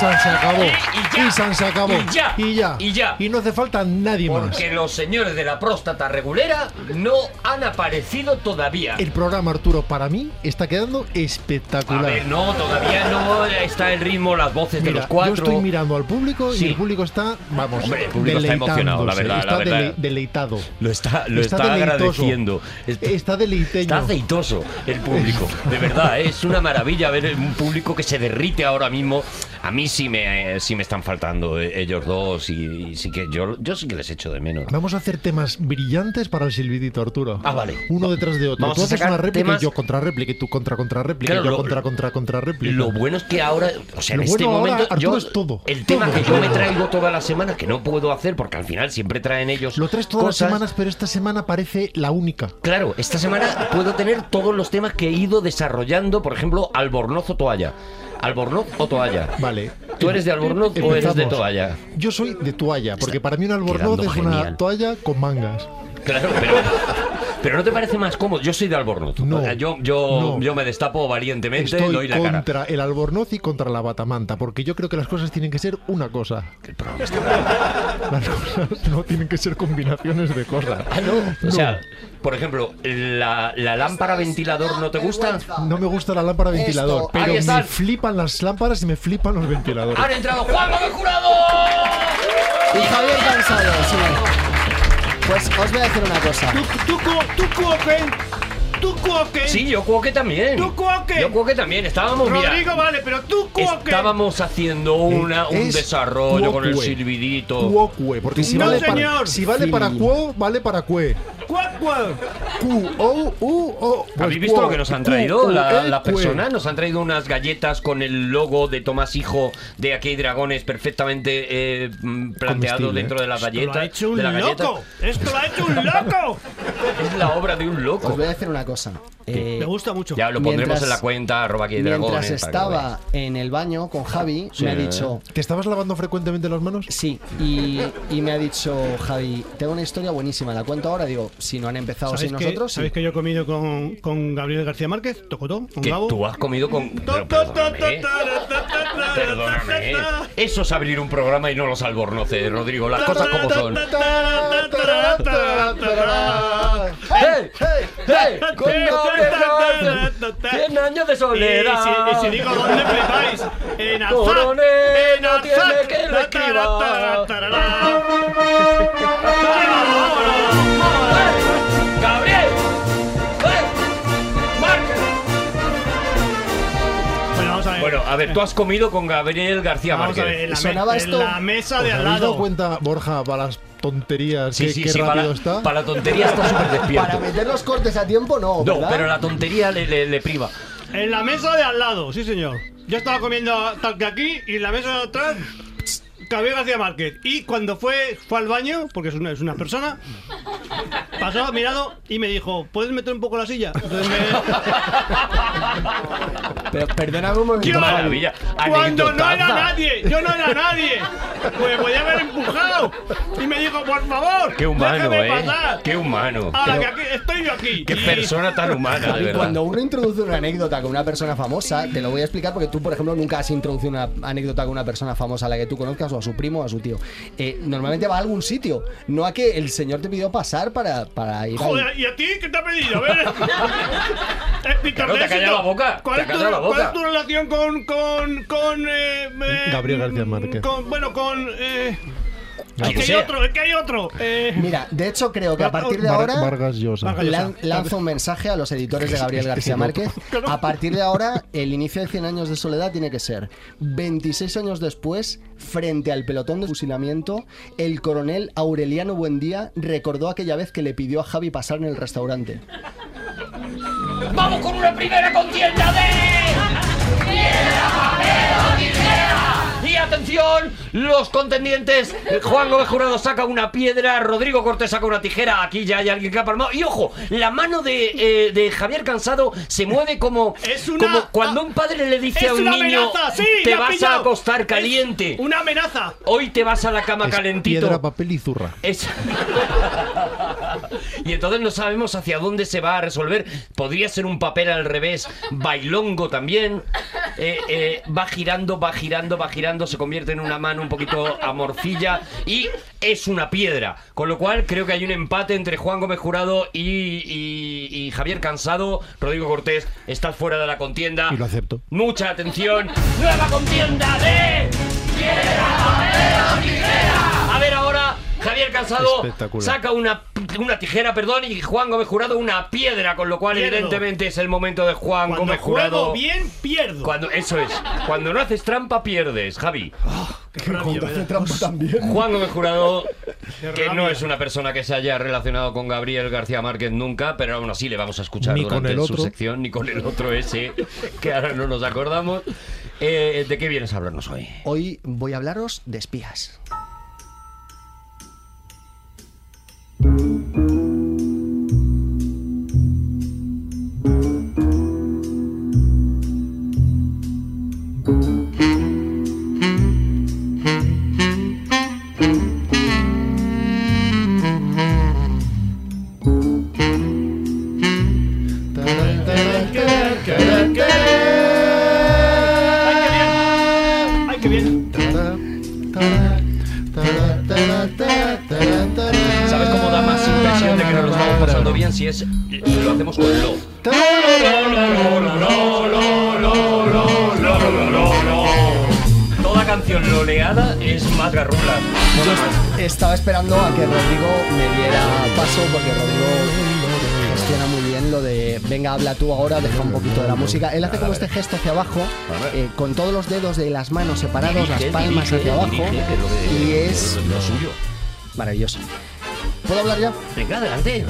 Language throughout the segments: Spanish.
San se acabó. Y- y ya. San se acabó. Y ya. Y ya. Y ya. Y no hace falta nadie más. Porque los señores de la próstata regulera no han aparecido todavía. El programa, Arturo, para mí está quedando A espectacular. ver, no, todavía no está el ritmo, las voces de Mira, los cuatro. yo estoy mirando al público Sí. y el público está, vamos, Hombre, el público está emocionado, la verdad, la está verdad. dele- deleitado. Lo está, lo Está está, agradeciendo. Está, Está deleiteño. está aceitoso el público. De verdad, es una maravilla ver un público que se derrite ahora mismo. A mí sí me, eh, sí me están faltando eh, ellos dos y, y sí que yo, yo sí que les echo de menos. Vamos a hacer temas brillantes para el silbidito, Arturo. Ah, vale. Uno detrás de otro. Vamos tú a haces sacar una réplica temas- y yo contra réplica y tú contra contra réplica Claro, y yo lo- contra contra contra réplica. Lo bueno es que ahora, o sea, en Lo este bueno ahora, momento, Arturo, yo, es todo, el tema todo. que yo me traigo toda la semana, que no puedo hacer porque al final siempre traen ellos. Lo traes todas cosas, las semanas, pero esta semana parece la única. Claro, esta semana puedo tener todos los temas que he ido desarrollando, por ejemplo, albornoz o toalla. Albornoz o toalla. Vale. ¿Tú eres de albornoz o eres de toalla? Yo soy de toalla, porque para mí un albornoz quedando es una genial. toalla con mangas. Claro, pero, pero ¿no te parece más cómodo? Yo soy de albornoz. No, O sea, yo, yo, no. yo me destapo valientemente, Estoy doy la cara. contra el albornoz y contra la batamanta, porque yo creo que las cosas tienen que ser una cosa. Las cosas no tienen que ser combinaciones de cosas. Ah, no. O sea, por ejemplo, la, la lámpara ventilador no te gusta. No me gusta la lámpara ventilador, Esto, pero me flipan las lámparas y me flipan los ventiladores. Han entrado Juan Gómez Jurado. Y Javier Cansado, sí. Pues os voy a decir una cosa. ¿Tú, tú cuoque? ¿Tú cuoque? Sí, yo cuoque también. ¿Tú cuoque? Yo cuoque también. Estábamos, mira, Rodrigo, vale, pero tú cuoque. Estábamos haciendo una, un Es desarrollo con el silbidito. Cuocue, porque si No, vale para señor. si vale para cuo, vale para cue. Cuac, cuac. Q O U O. Pues ¿Habéis visto lo que nos han traído la- e, las cue. personas? Nos han traído unas galletas con el logo de Tomás Hijo de Aquí hay Dragones perfectamente eh, mm, planteado dentro de la Esto galleta. lo ha hecho un de la galleta. loco. Esto lo ha hecho un loco. Es la obra de un Os loco. voy a decir una cosa. Eh, Me gusta mucho. Ya lo pondremos Mientras- en la cuenta arroba aquí hay dragones. mientras estaba en el baño con Javi, Sí. me ha dicho. ¿Te estabas lavando frecuentemente las manos? Sí, y, y me ha dicho Javi, tengo una historia buenísima, la cuento ahora, digo, si no han empezado ¿Sabéis sin que, nosotros, sí. ¿Sabéis que yo he comido con, con Gabriel García Márquez? Tocotó, con Que Gabo. tú has comido con... Pero perdóname, perdóname. Eso es abrir un programa y no los albornoces, Rodrigo. Las cosas como son. ¡Hey! ¡Hey! ¡Con Gabriel García! ¡Cien años de Y soledad! si, y si digo dónde flipáis, en Alzat, en no tiene Alzat, que lo escriba. A ver. Tú has comido con Gabriel García Vamos a ver, Márquez. en la, me- Sonaba en esto- la mesa ¿Os de al habéis dado lado. cuenta, Borja, para las tonterías? Sí, qué sí, qué sí, rápido para, está. para la tontería está súper Para despierto. meter los cortes a tiempo, no, No, pero la tontería le, le, le priva. En la mesa de al lado, sí señor. Yo estaba comiendo tal que aquí y en la mesa de atrás Gabriel García Márquez. Y cuando fue, fue al baño, porque es una, es una persona, pasó, mirado y me dijo, ¿puedes meter un poco la silla? Entonces me- Pero perdóname un momento. Maravilla. Cuando no era nadie, yo no era nadie. Pues podía haber empujado. Y me dijo, por favor, Qué humano, déjame eh. pasar. Qué humano. Ahora que aquí, estoy yo aquí. Qué Y- persona tan humana, de verdad. cuando uno introduce una anécdota con una persona famosa, te lo voy a explicar porque tú, por ejemplo, nunca has introducido una anécdota con una persona famosa a la que tú conozcas, o a su primo o a su tío. Eh, normalmente va a algún sitio, no a que el señor te pidió pasar para, para ir al- Joder, ¿y a ti qué te ha pedido? A ver. Explícame te ha la boca, ¿Cuál, es tu, la boca. cuál es tu relación con. con. con. eh, eh, Gabriel García Márquez. Con, bueno, con. Eh, Es que o hay otro, es que hay otro. Eh, Mira, de hecho creo que a partir de ahora Vargas Llosa. Vargas- lan- lanzo un mensaje a los editores de Gabriel García Márquez. A partir de ahora, el inicio de 100 años de soledad tiene que ser 26 años después, frente al pelotón de fusilamiento, el coronel Aureliano Buendía recordó aquella vez que le pidió a Javi pasar en el restaurante. ¡Vamos con una primera contienda de... Atención, los contendientes. Juan Gómez Jurado saca una piedra, Rodrigo Cortés saca una tijera. Aquí ya hay alguien que ha palmado. Y ojo, la mano de, eh, de Javier Cansado se mueve como, Es una- como cuando un padre le dice ¡Es a un una niño: amenaza! ¡Sí! Te vas a acostar Es caliente. ¡Una amenaza! Hoy te vas a la cama Es calentito. Piedra, papel y zurra. Es- y entonces no sabemos hacia dónde se va a resolver. Podría ser un papel al revés, bailongo también. Eh, eh, va girando, va girando, va girando, se convierte en una mano un poquito amorcilla y es una piedra. Con lo cual creo que hay un empate entre Juan Gómez Jurado y, y- y Javier Cansado. Rodrigo Cortés, estás fuera de la contienda. Y lo acepto. Mucha atención. Nueva contienda de piedra, papel o tijera. A ver ahora, Javier Cansado Espectacular. saca una, una tijera, perdón, y Juan Gómez Jurado una piedra, con lo cual Pierdo. evidentemente es el momento de Juan Cuando Gómez Jurado. bien, pierdo. Cuando, eso es. Cuando no haces trampa, pierdes, Javi. Qué rabia trampa también. Juan Gómez Jurado, Qué que no es una persona que se haya relacionado con Gabriel García Márquez nunca, pero aún así le vamos a escuchar Ni con durante el su otro. sección, ni con el otro ese, que ahora no nos acordamos. Eh, ¿De qué vienes a hablarnos hoy? Hoy voy a hablaros de espías. Si es si lo hacemos con lo? Toda canción loleada es más garrula. Estaba esperando a que Rodrigo me diera paso porque Rodrigo gestiona muy bien lo de venga, habla tú ahora, deja un poquito de la música. Él hace como este gesto hacia abajo, eh, con todos los dedos de las manos separados, las palmas hacia abajo, y es lo suyo. maravilloso. ¿Puedo hablar ya? Venga, adelante.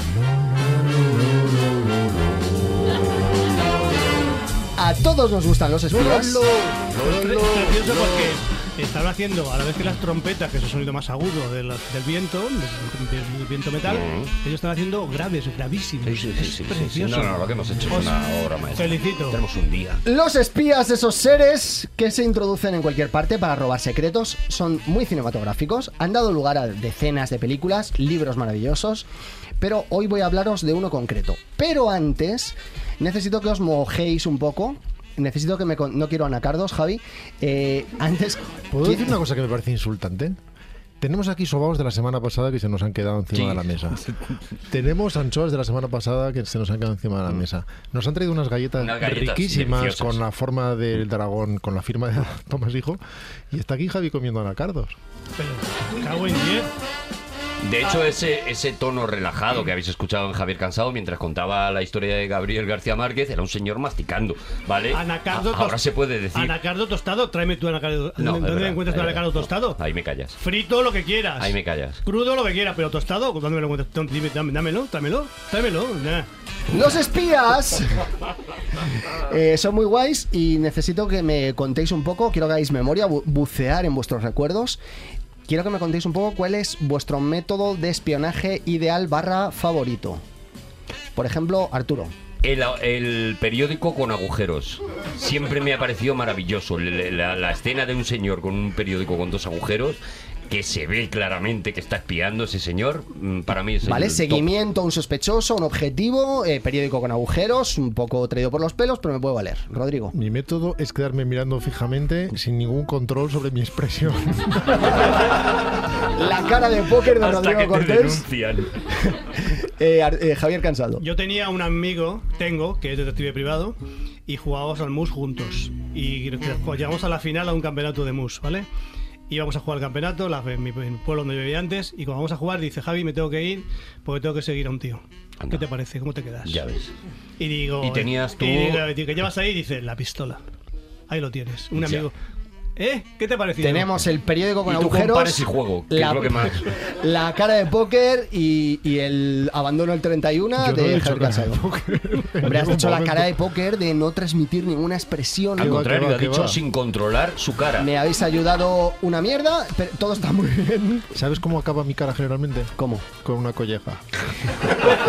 Todos nos gustan los espías. Es gracioso porque estaban haciendo, a la vez que las trompetas, que es el sonido más agudo de la- del viento, del, del viento metal, ellos están haciendo graves, gravísimos. Sí, sí, sí, Es sí, sí, sí. precioso. No, no, lo que hemos hecho es una obra maestra. felicito. Tenemos un día. Los espías, esos seres que se introducen en cualquier parte para robar secretos, son muy cinematográficos, han dado lugar a decenas de películas, libros maravillosos, pero hoy voy a hablaros de uno concreto. Pero antes, necesito que os mojéis un poco. Necesito que me... con- No quiero anacardos, Javi. Eh, antes... ¿Puedo decir una cosa que me parece insultante? Tenemos aquí sobaos de la semana pasada que se nos han quedado encima Sí. de la mesa. Tenemos anchoas de la semana pasada que se nos han quedado encima de la mesa. Nos han traído unas galletas, Unas galletas riquísimas deliciosas. con la forma del dragón, con la firma de Tomás Hijo. Y está aquí Javi comiendo anacardos. Pero, cago en 10. De hecho, ese, ese tono relajado que habéis escuchado en Javier Cansado mientras contaba la historia de Gabriel García Márquez era un señor masticando, ¿vale? Anacardo A- ahora se puede decir. Anacardo tostado, tráeme tu anacardo. No, es ¿Dónde verdad, encuentras tu es anacardo verdad. tostado? Ahí me callas. Frito lo que quieras. Ahí me callas. Crudo lo que quieras, pero tostado, ¿dónde me lo encuentras? Dime, dame- dámelo, tráemelo, tráemelo. nah. Los espías eh, son muy guays y necesito que me contéis un poco, quiero que hagáis memoria, bu- bucear en vuestros recuerdos. Quiero que me contéis un poco cuál es vuestro método de espionaje ideal barra favorito. Por ejemplo, Arturo. El, periódico con agujeros. Siempre me ha parecido maravilloso. La escena de un señor con un periódico con dos agujeros, que se ve claramente que está espiando ese señor, mm, para mí es ¿Vale? top. Seguimiento a un sospechoso, un objetivo, eh, periódico con agujeros, un poco traído por los pelos, pero me puede valer. Rodrigo. Mi método es quedarme mirando fijamente sin ningún control sobre mi expresión. La cara de póker de Hasta Rodrigo que te Cortés. denuncian. Eh, eh, Javier Cansado. Yo tenía un amigo, tengo, que es detective privado, y jugábamos al mus juntos. Y llegamos a la final a un campeonato de mus, ¿vale? Íbamos a jugar al campeonato, la, en mi en pueblo donde yo vivía antes, y cuando vamos a jugar dice, Javi, me tengo que ir porque tengo que seguir a un tío. Anda. ¿Qué te parece? ¿Cómo te quedas? Ya ves. Y digo... Y tenías tú- y digo, "¿Qué llevas ahí? Dice, la pistola. Ahí lo tienes. Un Ya. amigo... ¿Eh? ¿Qué te pareció? Tenemos el periódico con Y tú agujeros. y juego, que es lo que más. la cara de póker y, y el abandono del 31 Yo no he de dicho Javier de en Hombre, has hecho la cara de póker de no transmitir ninguna expresión. Al contrario, ha dicho va. sin controlar su cara. Me habéis ayudado una mierda, pero todo está muy bien. ¿Sabes cómo acaba mi cara generalmente? ¿Cómo? Con una colleja.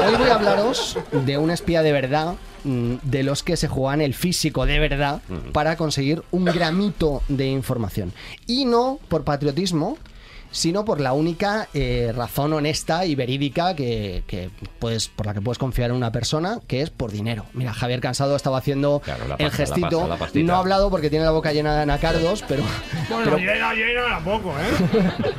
Hoy voy a hablaros de un espía de verdad, de los que se juegan el físico de verdad para conseguir un gramito de información. Y no por patriotismo, sino por la única eh, razón honesta y verídica que, que puedes, por la que puedes confiar en una persona, que es por dinero. Mira, Javier Cansado estaba haciendo Claro, la el la gestito. pasta, la pastita. no ha hablado porque tiene la boca llena de anacardos, pero... Bueno, pero- llena, llena tampoco, ¿eh?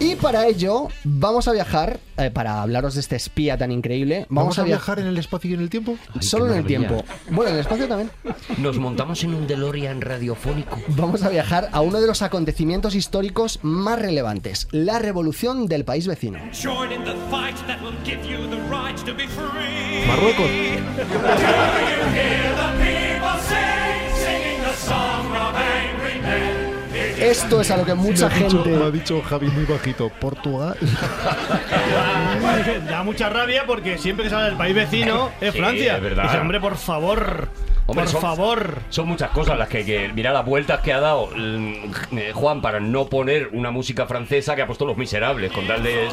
y para ello vamos a viajar, eh, para hablaros de este espía tan increíble, ¿Vamos, vamos, a viajar en el espacio y en el tiempo? Solo en el tiempo. Bueno, en el espacio también. Nos montamos en un DeLorean radiofónico. Vamos a viajar a uno de los acontecimientos históricos más relevantes, la revolución del país vecino. Marruecos. Esto es a lo que mucha dicho, gente... me ha dicho Javi muy bajito. Portugal. Da mucha rabia porque siempre que se habla del país vecino es Sí, Francia. es verdad. Dice, hombre, por favor. Hombre, por son- favor. Son muchas cosas las que hay que. Mira las vueltas que ha dado mm, eh, Juan para no poner una música francesa que ha puesto Los Miserables, con tal de.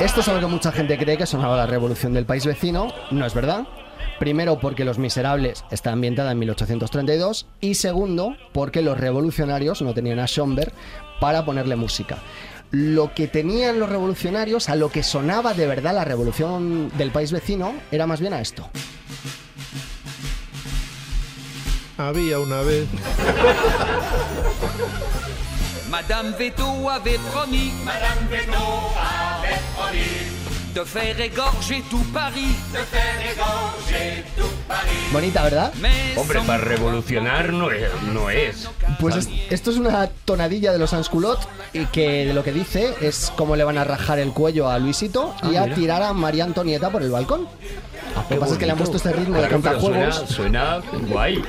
Esto es a lo que mucha gente cree que sonaba la revolución del país vecino. No es verdad. Primero, porque Los Miserables está ambientada en 1832. Y segundo, porque los revolucionarios no tenían a Schomberg para ponerle música. Lo que tenían los revolucionarios, a lo que sonaba de verdad la revolución del país vecino, era más bien a esto. Había una vez. Madame Veto avait promis Madame Veto avait promis De faire égorger tout Paris De faire égorger tout Paris Bonita, ¿verdad? Hombre, para revolucionar no es. No es. Pues es- esto es una tonadilla de los Ansculot y que de lo que dice es cómo le van a rajar el cuello a Luisito y a tirar a María Antonieta por el balcón. Lo que pasa es que le han puesto este ritmo de Claro, pero suena, cantajuegos. suena guay.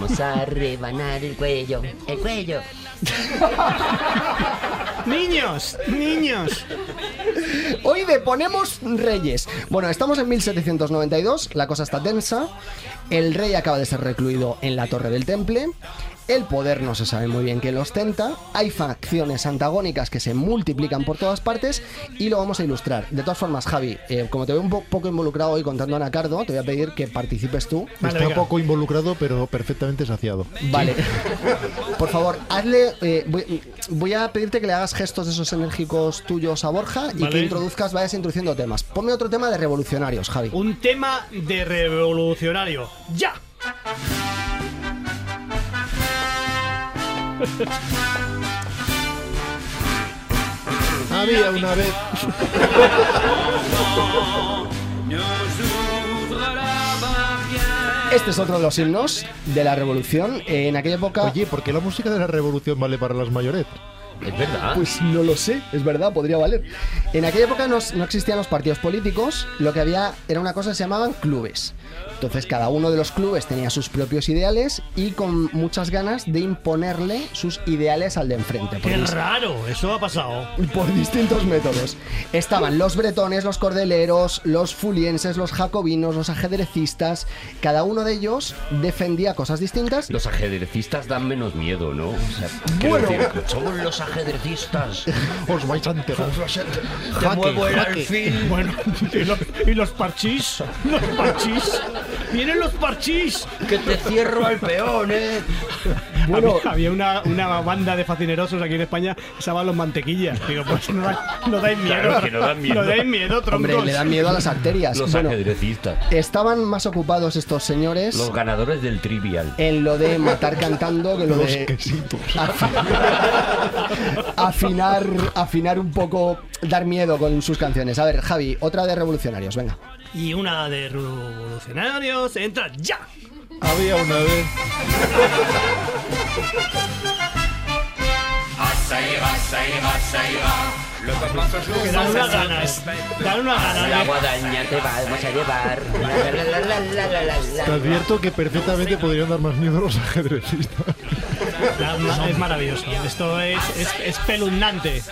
Vamos a rebanar el cuello. El cuello. Niños, niños. Hoy de ponemos reyes. Bueno, estamos en 1792, la cosa está tensa. El rey acaba de ser recluido en la torre del temple. El poder no se sabe muy bien quién lo ostenta. Hay facciones antagónicas que se multiplican por todas partes y lo vamos a ilustrar. De todas formas, Javi, eh, como te veo un po- poco involucrado hoy contando a Anacardo, te voy a pedir que participes tú. Vale, Está venga. poco involucrado, pero perfectamente saciado. Vale. Por favor, hazle. eh, voy, voy a pedirte que le hagas gestos de esos enérgicos tuyos a Borja y Vale. que introduzcas, vayas introduciendo temas. Ponme otro tema de revolucionarios, Javi. Un tema de revolucionario. ¡Ya! Había una vez. Este es otro de los himnos de la revolución. En aquella época. Oye, ¿por qué la música de la revolución vale para las mayoret? Es verdad. Pues no lo sé, es verdad, podría valer. En aquella época no, no existían los partidos políticos, lo que había era una cosa que se llamaban clubes. Entonces cada uno de los clubes tenía sus propios ideales y con muchas ganas de imponerle sus ideales al de enfrente. ¡Qué dis- raro! Eso ha pasado. por distintos métodos. Estaban los bretones, los cordeleros, los fulienses, los jacobinos, los ajedrecistas. Cada uno de ellos defendía cosas distintas. Los ajedrecistas dan menos miedo, ¿no? O sea, Bueno. decir, somos los ajedrecistas. Os vais a enterar. Te muevo el jaque. alfil. Bueno, y los, y los parchís. Los parchís. ¡Vienen los parchís! Que te cierro al peón, ¿eh? Bueno, había, había una, una banda de facinerosos aquí en España que se llamaban los mantequillas. Digo, pues no, da- no dais miedo. Claro, que no dan miedo. No dais miedo, troncos. hombre, le dan miedo a las arterias. Los Bueno, ajedrecistas. estaban más ocupados estos señores Los ganadores del trivial. en lo de matar cantando que lo Los de quesitos. afinar, afinar un poco, dar miedo con sus canciones. A ver, Javi, otra de revolucionarios, venga. Y una de revolucionarios entra ya. Había una vez. Que dan una ganas. Dan una ganas. La de- guadaña te vamos a llevar. La, la, la, la, la, la, la, la. Te advierto que perfectamente podrían dar más miedo a los ajedrecistas. La- es maravilloso. Esto es, es espeluznante.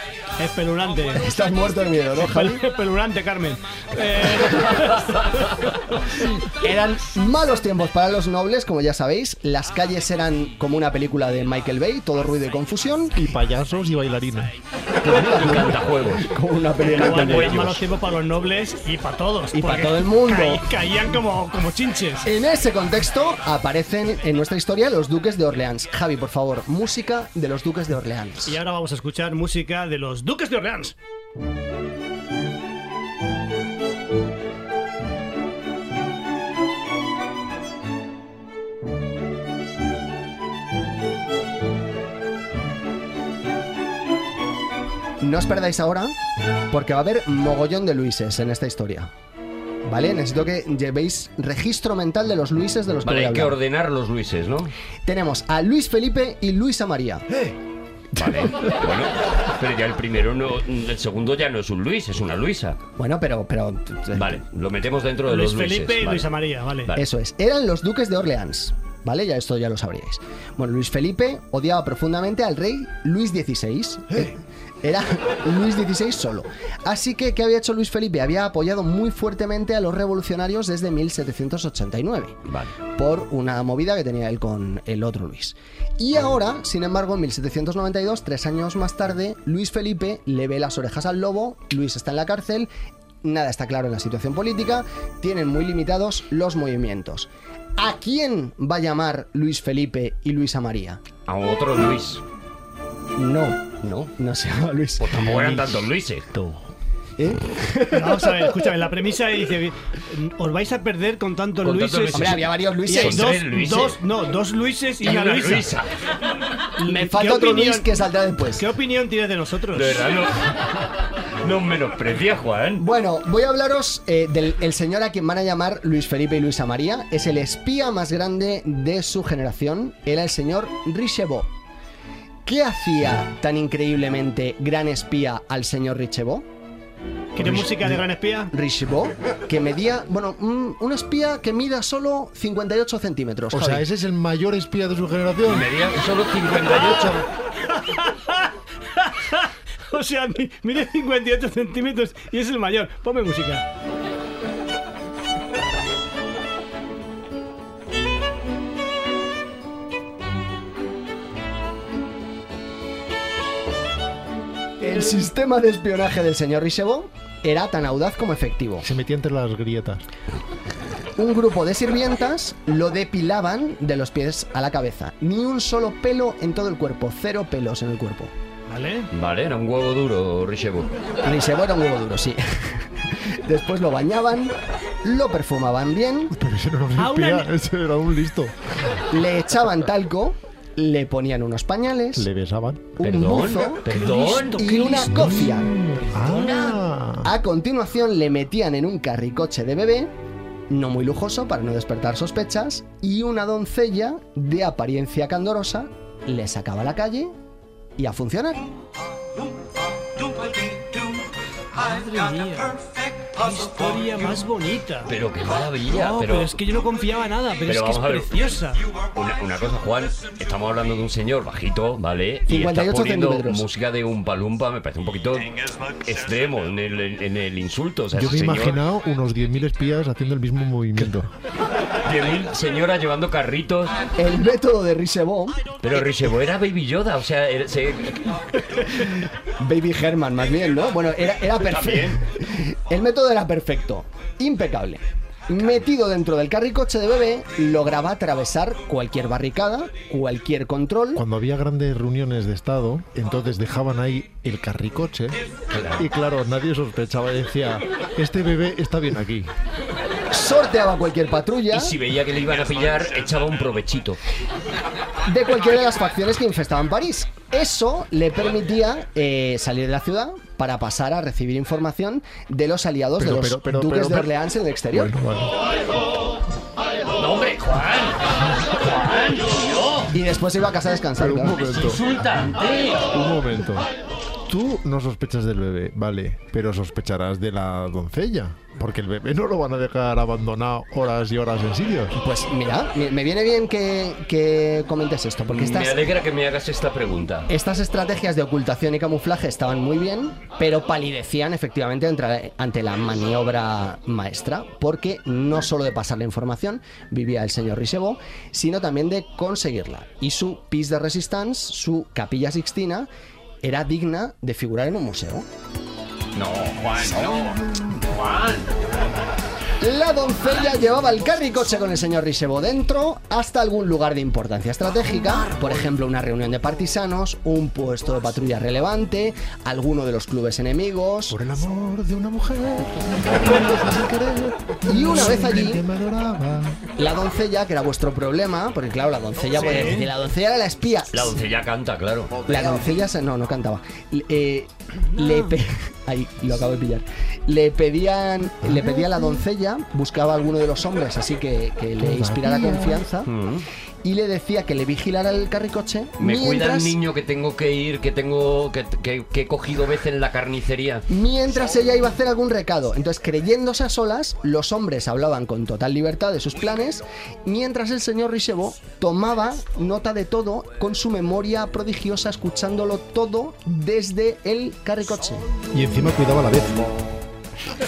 Espeluznante. Estás muerto de miedo, ¿no, Javi? Espeluznante, Carmen. Eh, Eran malos tiempos para los nobles, como ya sabéis. Las calles eran como una película de Michael Bay, todo ruido y confusión. Y payasos y bailarines. Cantajuegos. Como una película de eran malos tiempos para los nobles y para todos. Y para todo el mundo. caí- caían como, como chinches. En ese contexto aparecen en nuestra historia los duques de Orleans. Javi, por favor, música de los duques de Orleans. Y ahora vamos a escuchar música de los Duques de Orleans. No os perdáis ahora, porque va a haber mogollón de Luises en esta historia. ¿Vale? Necesito que llevéis registro mental de los Luises de los que Vale, voy a hay que ordenar los Luises, ¿no? Tenemos a Luis Felipe y Luisa María. Vale. bueno, pero ya el primero no. El segundo ya no es un Luis, es una Luisa. Bueno, pero, pero Vale, lo metemos dentro de Luis los Luises. Felipe y vale. Luisa María, vale. Vale. Eso es, eran los duques de Orleans. ¿Vale? Ya esto ya lo sabríais. Bueno, Luis Felipe odiaba profundamente al rey Luis XVI. Era Luis XVI solo. Así que, ¿qué había hecho Luis Felipe? Había apoyado muy fuertemente a los revolucionarios desde 1789. Vale. Por una movida que tenía él con el otro Luis. Y ahora, sin embargo, en 1792, tres años más tarde, Luis Felipe le ve las orejas al lobo, Luis está en la cárcel, nada está claro en la situación política, tienen muy limitados los movimientos. ¿A quién va a llamar Luis Felipe y Luisa María? A otro Luis. No, no, no se llama Luis. Pues tampoco eran tantos Luises. ¿Eh? Vamos a ver, escúchame, la premisa dice, os vais a perder con tantos Con Luises. tantos Luises. Hombre, había varios Luises. Son dos, tres Luises. dos, no, dos Luises y, Y una, una Luisa. Luisa. Me ¿Qué falta otro opinión- Luis que saldrá después. ¿Qué opinión tienes de nosotros? De verdad, no. No menosprecia, Juan. Bueno, voy a hablaros eh, del el señor a quien van a llamar Luis Felipe y Luisa María. Es el espía más grande de su generación. Era el señor Richelieu. ¿Qué hacía tan increíblemente gran espía al señor Richelieu? ¿Quieres música de Gran Espía? Richelieu, que medía, bueno, un, un espía que mida solo 58 centímetros. O sea, ese es el mayor espía de su generación. Medía solo 58. O sea, mi- mide 58 centímetros y es el mayor. Ponme música. El sistema de espionaje del señor Richelieu era tan audaz como efectivo. Se metía entre las grietas. Un grupo de sirvientas lo depilaban de los pies a la cabeza. Ni un solo pelo en todo el cuerpo, cero pelos en el cuerpo. ¿Vale? Vale, era un huevo duro, Richelieu. Richelieu era un huevo duro, sí. Después lo bañaban, lo perfumaban bien, Pero ese no era un espía, ese era un listo. le echaban talco, le ponían unos pañales, Le besaban. un Perdón, buzo perdón. y una cofia. Ah. A continuación le metían en un carricoche de bebé, no muy lujoso para no despertar sospechas, y una doncella de apariencia candorosa le sacaba a la calle y a funcionar. Madre mía. Qué historia más bonita. Pero qué maravilla. No, pero, pero es que yo no confiaba nada, pero, pero es que es vamos a ver. preciosa. Una, una cosa, Juan, estamos hablando de un señor bajito, ¿vale? Y 58 estás poniendo música de un palumpa, me parece un poquito extremo en el, en el insulto. O sea, Yo me he señor, imaginado unos 10.000 espías haciendo el mismo movimiento. 10.000 señoras llevando carritos. El método de Richelieu, Pero Richelieu era Baby Yoda, o sea, era- se- Baby Herman más bien, ¿no? Bueno, era, era perfecto. El método era perfecto, impecable. Metido dentro del carricoche de bebé, lograba atravesar cualquier barricada, cualquier control. Cuando había grandes reuniones de Estado, entonces dejaban ahí el carricoche. Y claro, nadie sospechaba y decía, este bebé está bien aquí. Sorteaba cualquier patrulla y si veía que le iban a pillar, echaba un provechito. de cualquiera de las facciones que infestaban París. Eso le permitía eh, salir de la ciudad para pasar a recibir información de los aliados Pero, de los pero, pero, duques pero, de pero- Orleans en el exterior. Bueno, vale. No, hombre, Juan. Juan, tío. Y después se iba a casa a descansar. Pero un claro. momento, Insultante. un momento. Tú no sospechas del bebé, vale, pero sospecharás de la doncella. Porque el bebé no lo van a dejar abandonado horas y horas en sitios. Pues mira, me viene bien que, que comentes esto, porque estas, Me alegra que me hagas esta pregunta. estas estrategias de ocultación y camuflaje estaban muy bien, pero palidecían efectivamente ante, la maniobra maestra, porque no solo de pasar la información vivía el señor Richebot, sino también de conseguirla. Y su piece de resistance, su capilla sixtina, era digna de figurar en un museo. No, Juan, no. La doncella llevaba el carricoche con el señor Richebot dentro hasta algún lugar de importancia estratégica, por ejemplo una reunión de partisanos, un puesto de patrulla relevante, alguno de los clubes enemigos. Por el amor de una mujer. Y una vez allí, la doncella, que era vuestro problema, porque claro, la doncella, puede decir, la doncella era la espía. La doncella canta, claro. La doncella se- no, no cantaba. Le- le pe- ahí lo acabo de pillar. Le pedían, le pedía a la doncella, buscaba a alguno de los hombres, así que, que le inspirara confianza, y le decía que le vigilara el carricoche. Me cuida el mientras, niño que tengo que ir, que tengo que, que- que he cogido vez en la carnicería. mientras ella iba a hacer algún recado. Entonces, creyéndose a solas, los hombres hablaban con total libertad de sus planes, mientras el señor Richebot tomaba nota de todo con su memoria prodigiosa, escuchándolo todo desde el carricoche. Y encima cuidaba la vez.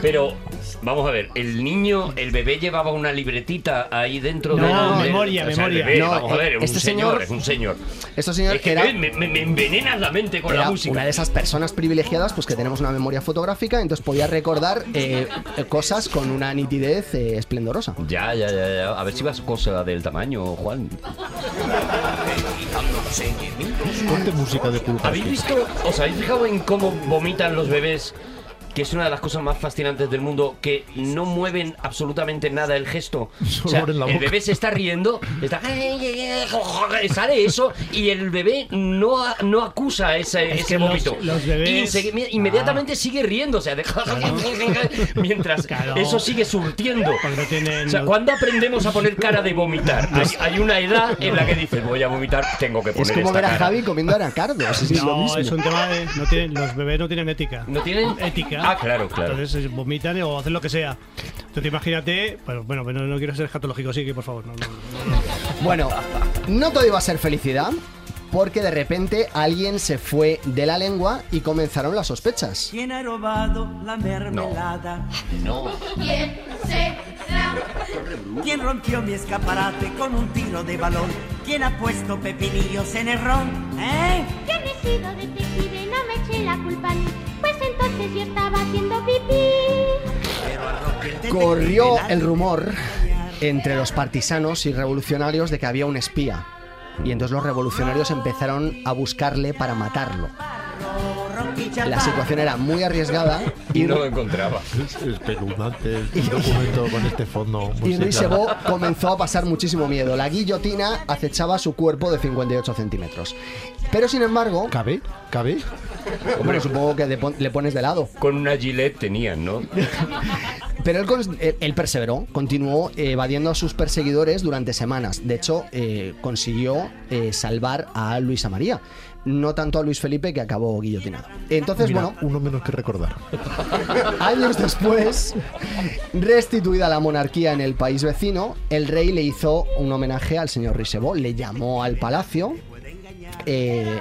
Pero, vamos a ver, el niño, el bebé llevaba una libretita ahí dentro No, del- del- memoria, o sea, memoria. bebé, No, vamos a ver, es este un señor, señor- es un señor. Este señor Es que era... me, me- me envenenas la mente con Era la música. una de esas personas privilegiadas pues que tenemos una memoria fotográfica, entonces podía recordar eh, eh, cosas con una nitidez eh, esplendorosa. Ya, ya, ya, ya. A ver si vas cosa del tamaño, Juan. Música de. ¿Habéis visto, os habéis fijado en cómo vomitan los bebés? Que es una de las cosas más fascinantes del mundo, que no mueven absolutamente nada el gesto. O sea, el bebé se está riendo, está... sale eso y el bebé no, no acusa ese, Es ese que los- vómito. los bebés- inmediatamente sigue riendo, o sea, deja- mientras Claro. eso sigue surtiendo. No tienen- O sea, ¿cuándo aprendemos a poner cara de vomitar? Hay, hay una edad en la que dices, voy a vomitar, tengo que poner Es como esta ver a cara. Javi comiendo anacardos, es lo No, mismo. es un tema de. No tienen, los bebés no tienen ética. ¿No tienen? Ética. Ah, claro, claro. Entonces eh, vomitan o hacen lo que sea. Entonces imagínate. Bueno, bueno, no, no quiero ser escatológico, sí que por favor. No, no, no. Bueno, no todo iba a ser felicidad, porque de repente alguien se fue de la lengua y comenzaron las sospechas. ¿Quién ha robado la mermelada? ¿Quién será? ¿Quién rompió mi escaparate con un tiro de balón? ¿Quién ha puesto pepinillos en el ron? ¿Eh? Yo no he sido detective, no me eché la culpa a mí. Pues entonces yo estaba haciendo pipí. Corrió el rumor entre los partisanos y revolucionarios de que había un espía. Y entonces los revolucionarios empezaron a buscarle para matarlo. La situación era muy arriesgada Y y, no lo encontraba. Es espeluznante el documento con este fondo. y señalado. Richebot comenzó a pasar muchísimo miedo. La guillotina acechaba su cuerpo de 58 centímetros. Pero sin embargo, ¿Cabe? ¿Cabe? hombre, supongo que le pon- le pones de lado. Con una gilet tenían, ¿no? Pero él, él- perseveró, continuó evadiendo a sus perseguidores durante semanas. De hecho, eh, consiguió eh, salvar a Luisa María. No tanto a Luis Felipe, que acabó guillotinado. Entonces, Mira, bueno, uno menos que recordar. años después, restituida la monarquía en el país vecino, el rey le hizo un homenaje al señor Richebot. Le llamó al palacio, eh,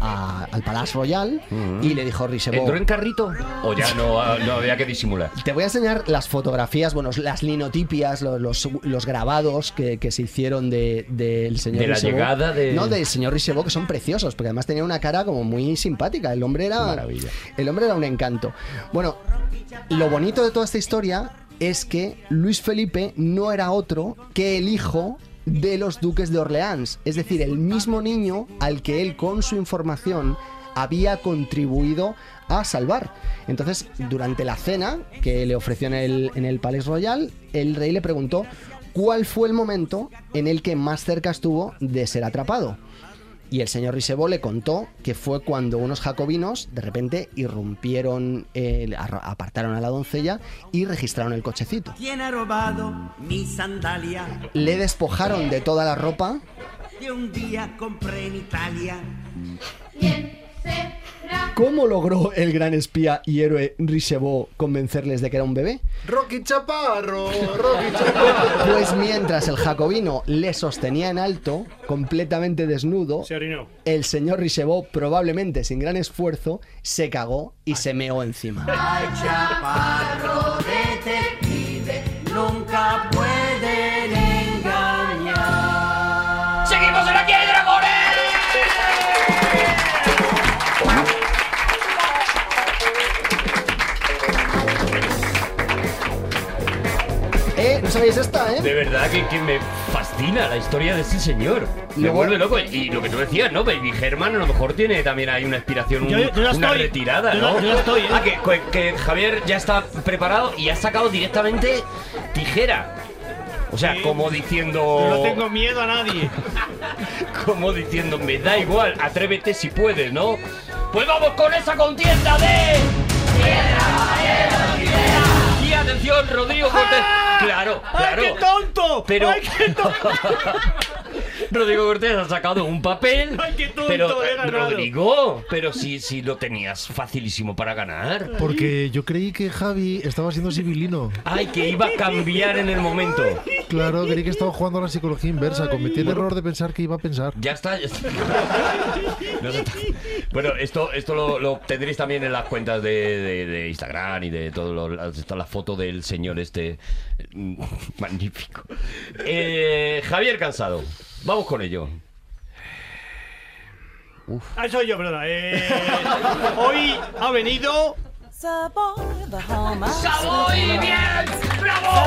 a- al Palace Royal, y le dijo Richebot... ¿Entró en carrito? ¿O ya no, ah, no había que disimular? Te voy a enseñar las fotografías, bueno, las linotipias, los, los, los grabados que, que se hicieron de- del señor De la llegada de- No, del señor Richebot, que son preciosos, porque además tenía una cara como muy simpática. El hombre era... maravilla. El hombre era un encanto. Bueno, lo bonito de toda esta historia es que Luis Felipe no era otro que el hijo de los duques de Orleans, es decir, el mismo niño al que él con su información había contribuido a salvar. Entonces, durante la cena que le ofreció en el, en el Palais Royal, el rey le preguntó cuál fue el momento en el que más cerca estuvo de ser atrapado. Y el señor Risebot le contó que fue cuando unos jacobinos de repente irrumpieron, eh, apartaron a la doncella y registraron el cochecito. ¿Quién ha robado mi sandalia? Le despojaron de toda la ropa que un día compré en Italia. ¿Cómo logró el gran espía y héroe Richelieu convencerles de que era un bebé? Rocky Chaparro, Rocky Chaparro. Pues mientras el jacobino le sostenía en alto, completamente desnudo, Se orinó. el señor Richelieu, probablemente sin gran esfuerzo, se cagó y se meó encima. Ay, chaparro ¿No sabéis esta, eh? De verdad que, que me fascina la historia de ese señor. Me Luego- vuelve loco. Y lo que tú decías, ¿no? Baby Herman a lo mejor tiene también ahí una inspiración, un- Yo- yo ya una estoy. retirada, Yo ¿no? ya- yo ya estoy, ¿eh? Ah, que, que- que Javier ya está preparado y ha sacado directamente tijera. O sea, Sí. como diciendo... No tengo miedo a nadie. Como diciendo, me da igual, atrévete si puedes, ¿no? Pues vamos con esa contienda de... Y atención, Rodrigo Cortés. Claro, claro. ¡Ay, qué tonto! Pero- ¡Ay, qué tonto! Rodrigo Cortés ha sacado un papel. ¡Ay, qué tonto! Pero, he ganado. Rodrigo, pero si, si lo tenías facilísimo para ganar. Porque yo creí que Javi estaba siendo civilino. Ay, que iba a cambiar en el momento. Claro, creí que estaba jugando a la psicología inversa. Cometí el error de pensar que iba a pensar. Ya está, ya está. No se está- Bueno, esto, esto lo, lo tendréis también en las cuentas de, de- de Instagram y de todo lo, está la foto del señor este mm, magnífico. Eh, Javier Cansado, vamos con ello. Ah, soy yo, perdona. Eh, hoy ha venido ¡Savoy, bien! ¡Bravo!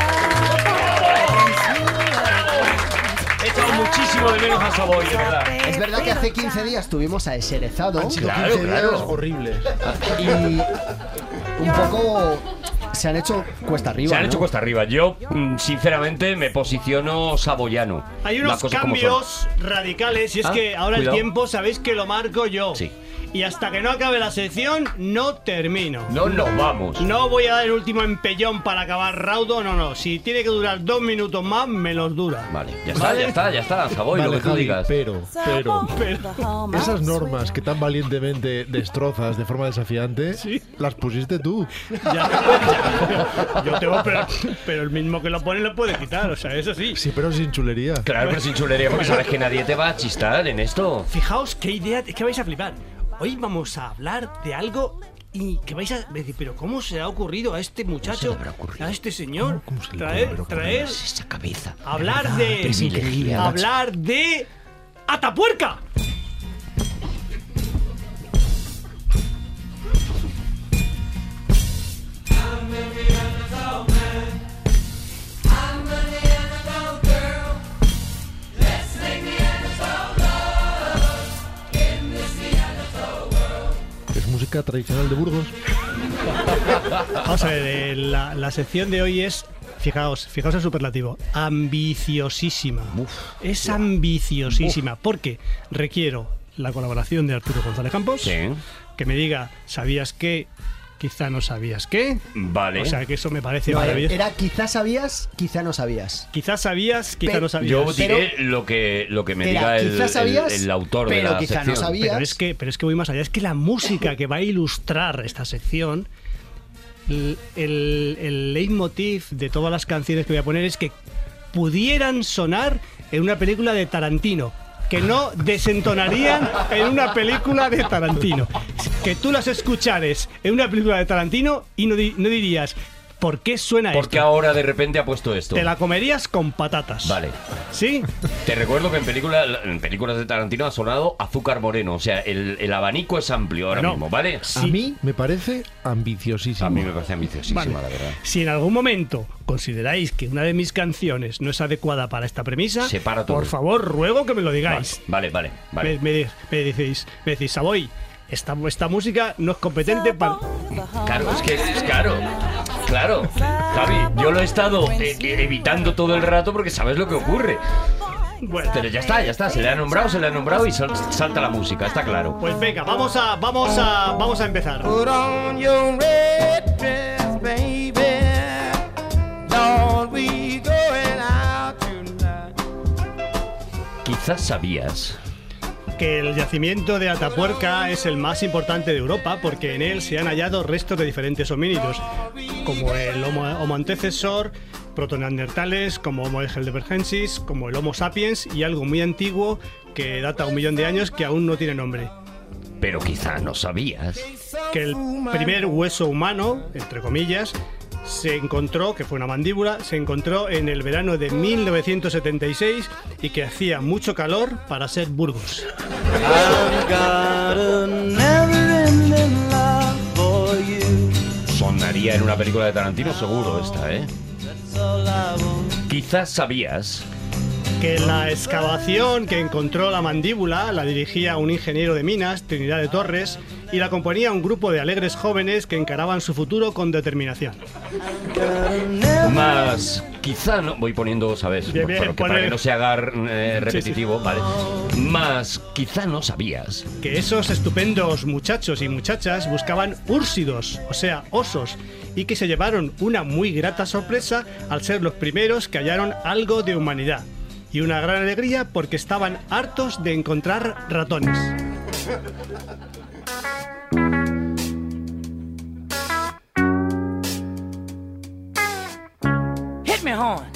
He echado muchísimo de menos a Savoy, de verdad. Es verdad que hace 15 días tuvimos a Eserezado sido Claro, 15 días claro. horribles. y un poco se han hecho cuesta arriba. Se han ¿no? hecho cuesta arriba. Yo, mm, sinceramente, me posiciono saboyano. Hay unos cambios radicales y es Ah, que ahora cuidado. el tiempo sabéis que lo marco yo. Sí. Y hasta que no acabe la sección no termino. No nos vamos. No voy a dar el último empellón para acabar raudo, no, no. Si tiene que durar dos minutos más, me los dura. Vale, ya está, ya está, ya está, Savoy, Vale, lo que tú digas. pero, pero, Pero, esas normas que tan valientemente destrozas de forma desafiante, las pusiste tú. ya, ya. Yo tengo, pero, pero el mismo que lo pone lo puede quitar, o sea, eso sí. Sí, pero sin chulería. Claro, pero sin chulería, porque sabes que nadie te va a chistar en esto. Fijaos qué idea, es que vais a flipar. Hoy vamos a hablar de algo y que vais a decir, pero ¿cómo se le ha ocurrido a este muchacho, a este señor, ¿Cómo- cómo se le traer, traer, Esa cabeza. hablar de, hablar de Atapuerca? Música tradicional de Burgos. Vamos a ver, eh, la, la sección de hoy es, fijaos, fijaos el superlativo, ambiciosísima. es ambiciosísima, porque requiero la colaboración de Arturo González Campos, Sí. que me diga, ¿sabías qué? Quizá no sabías qué. Vale. O sea, que eso me parece maravilloso. era quizás sabías, quizá no sabías. Quizás sabías, quizá Pe- no sabías. Yo Pero- diré lo que, lo que me Era, diga el, sabías, el- el autor de pero la quizá no sección. sabía. Pero es, que, pero es que voy más allá. Es que la música que va a ilustrar esta sección, el, el, el leitmotiv de todas las canciones que voy a poner es que pudieran sonar en una película de Tarantino. Que no desentonarían en una película de Tarantino. Que tú las escuchares en una película de Tarantino y no, no dirías, ¿por qué suena ¿Por qué esto? ahora de repente ha puesto esto? Te la comerías con patatas. Vale. ¿Sí? Te recuerdo que en, película, en películas de Tarantino ha sonado azúcar moreno. O sea, el, el abanico es amplio ahora mismo, ¿vale? A Sí. mí me parece ambiciosísimo. A mí me parece ambiciosísima, Vale. la verdad. Si en algún momento consideráis que una de mis canciones no es adecuada para esta premisa, Separa todo. por favor, ruego que me lo digáis. vale, vale. vale. Me, me me decís, me decís, Savoy, esta, esta música no es competente para... Claro, es que es claro. Claro. Javi, yo lo he estado eh, evitando todo el rato porque sabes lo que ocurre. Bueno, Pero ya está, ya está. Se le ha nombrado, se le ha nombrado y sal- salta la música, está claro. pues venga, vamos a, vamos a, vamos a empezar. Put on your red dress, baby. Lord, we going out tonight. Quizás sabías. Que el yacimiento de Atapuerca es el más importante de Europa porque en él se han hallado restos de diferentes homínidos, como el Homo, homo antecesor, protoneandertales, como Homo heidelbergensis, como el Homo sapiens y algo muy antiguo que data un millón de años que aún no tiene nombre. Pero quizá no sabías. Que el primer hueso humano, entre comillas, se encontró, que fue una mandíbula, se encontró en el verano de 1976 y que hacía mucho calor para ser Burgos. Sonaría en una película de Tarantino seguro esta, ¿eh? Quizás sabías. que la excavación que encontró la mandíbula la dirigía un ingeniero de minas, Trinidad de Torres, y la componía un grupo de alegres jóvenes que encaraban su futuro con determinación. Más, quizá no. Voy poniendo, ¿sabes? Bien, bien, Para que- para que no se haga eh, repetitivo, vale. Más, quizá no sabías. Que esos estupendos muchachos y muchachas buscaban úrsidos, o sea, osos, y que se llevaron una muy grata sorpresa al ser los primeros que hallaron algo de humanidad. Y una gran alegría porque estaban hartos de encontrar ratones. Hit me horn.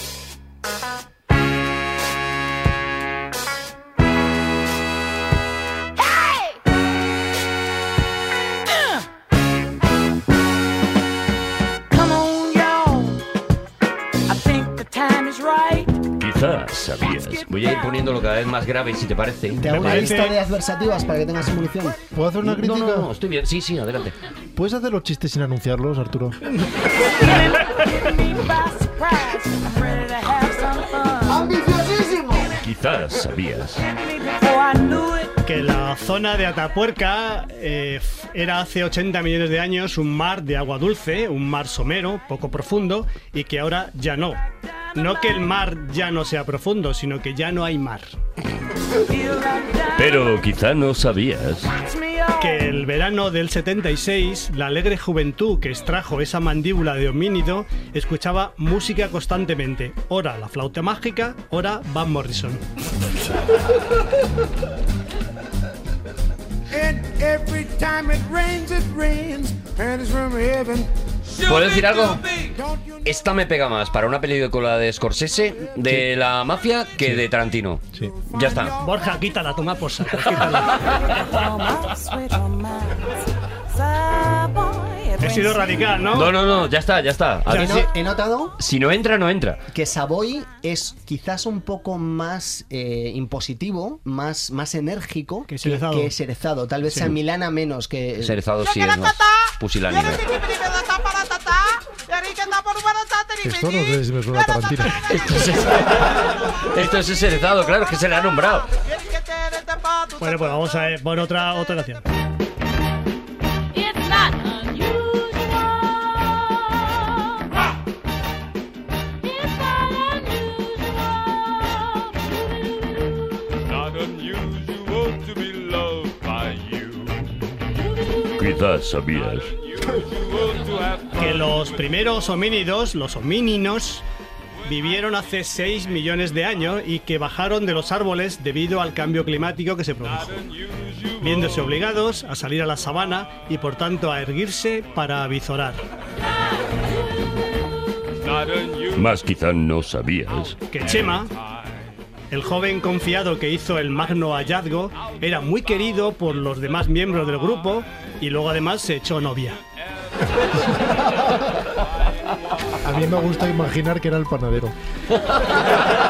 Quizás sabías. Voy a ir poniéndolo cada vez más grave, si te parece. Te hago una lista de adversativas para que tengas munición. ¿Puedo hacer una No, crítica? no, no, estoy bien. Sí, sí, adelante. ¿Puedes hacer los chistes sin anunciarlos, Arturo? Quizás sabías. Que la zona de Atapuerca eh, era hace 80 millones de años un mar de agua dulce, un mar somero, poco profundo, y que ahora ya no. No que el mar ya no sea profundo, sino que ya no hay mar. Pero quizá no sabías. Que el verano del 76, la alegre juventud que extrajo esa mandíbula de homínido escuchaba música constantemente. Ora la flauta mágica, ora Van Morrison. And every time it rains, it rains. And it's from heaven. ¿Puedo decir algo? Esta me pega más para una película de Scorsese, de la mafia, que de Tarantino. Sí. Ya está. Borja, quítala, toma por saco, quítala. He sido radical, ¿no? No, no, no, ya está, ya está. A He ver no- si, he notado si no entra, no entra. que Savoy es quizás un poco más eh, impositivo, más, más enérgico que Cerezado. que Cerezado. Tal vez Sí. sea Milana menos que... Cerezado sí es más pusilánime. Esto no sé si me suena a Tarantino. Esto es cerezado, claro, es que se le ha nombrado. Bueno, pues vamos a ver, pon otra, otra canción. It's not unusual. Quizás sabías. Que los primeros homínidos, los homíninos, vivieron hace 6 millones de años y que bajaron de los árboles debido al cambio climático que se produjo, viéndose obligados a salir a la sabana y por tanto a erguirse para avizorar. Más quizá no sabías. Que Chema, el joven confiado que hizo el magno hallazgo, era muy querido por los demás miembros del grupo y luego además se echó novia. A mí me gusta imaginar que era el panadero.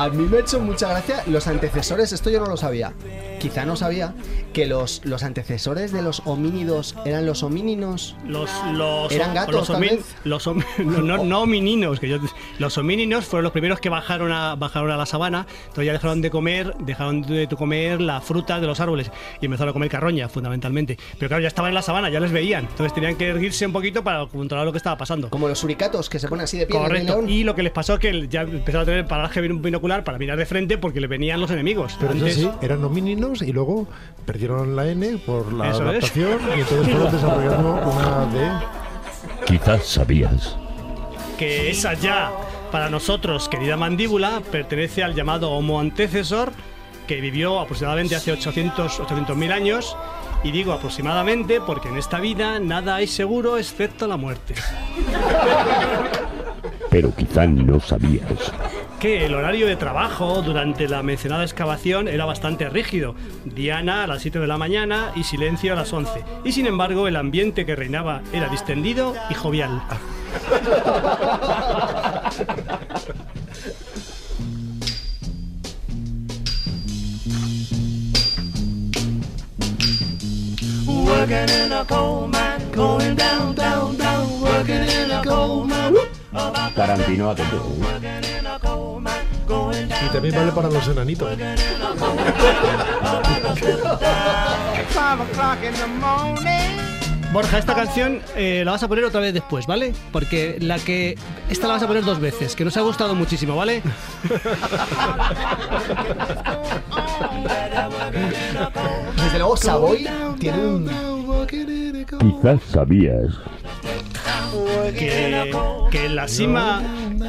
A mí me ha hecho mucha gracia los antecesores, esto yo no lo sabía. Quizá no sabía que los, los antecesores de los homínidos eran los homíninos. Los, los, ¿Eran gatos, los, homin- los hom- no, no, no homininos, que yo, los homíninos fueron los primeros que bajaron a, bajaron a la sabana, entonces ya dejaron de comer, dejaron de comer la fruta de los árboles y empezaron a comer carroña, fundamentalmente. Pero claro, ya estaban en la sabana, ya les veían, entonces tenían que erguirse un poquito para controlar lo que estaba pasando. Como los suricatos que se ponen así de pie. el Correcto. Y lo que les pasó es que ya empezaron a tener paraje binocular para mirar de frente porque le venían los enemigos. Pero eso Antes- sí, eran homínidos y luego perdieron la N por la Eso es. adaptación y entonces fueron desarrollando una D. Quizás sabías. que esa ya Para nosotros, querida mandíbula, pertenece al llamado Homo antecesor, que vivió aproximadamente hace 800 800.000 años. Y digo aproximadamente porque en esta vida nada es seguro excepto la muerte. Pero quizá no sabías. que el horario de trabajo durante la mencionada excavación era bastante rígido. Diana a las 7 de la mañana y silencio a las 11. Y sin embargo, el ambiente que reinaba era distendido y jovial. Working in a coal mine, going down, down, down. Working in a coal mine. Tarantino a tope. Y también vale para los enanitos. Five o'clock in the morning. Borja, esta canción eh, la vas a poner otra vez después, ¿vale? Porque la que. Esta la vas a poner dos veces, que nos ha gustado muchísimo, ¿vale? Desde luego, Savoy tiene un. Quizás sabías. Que, en la cima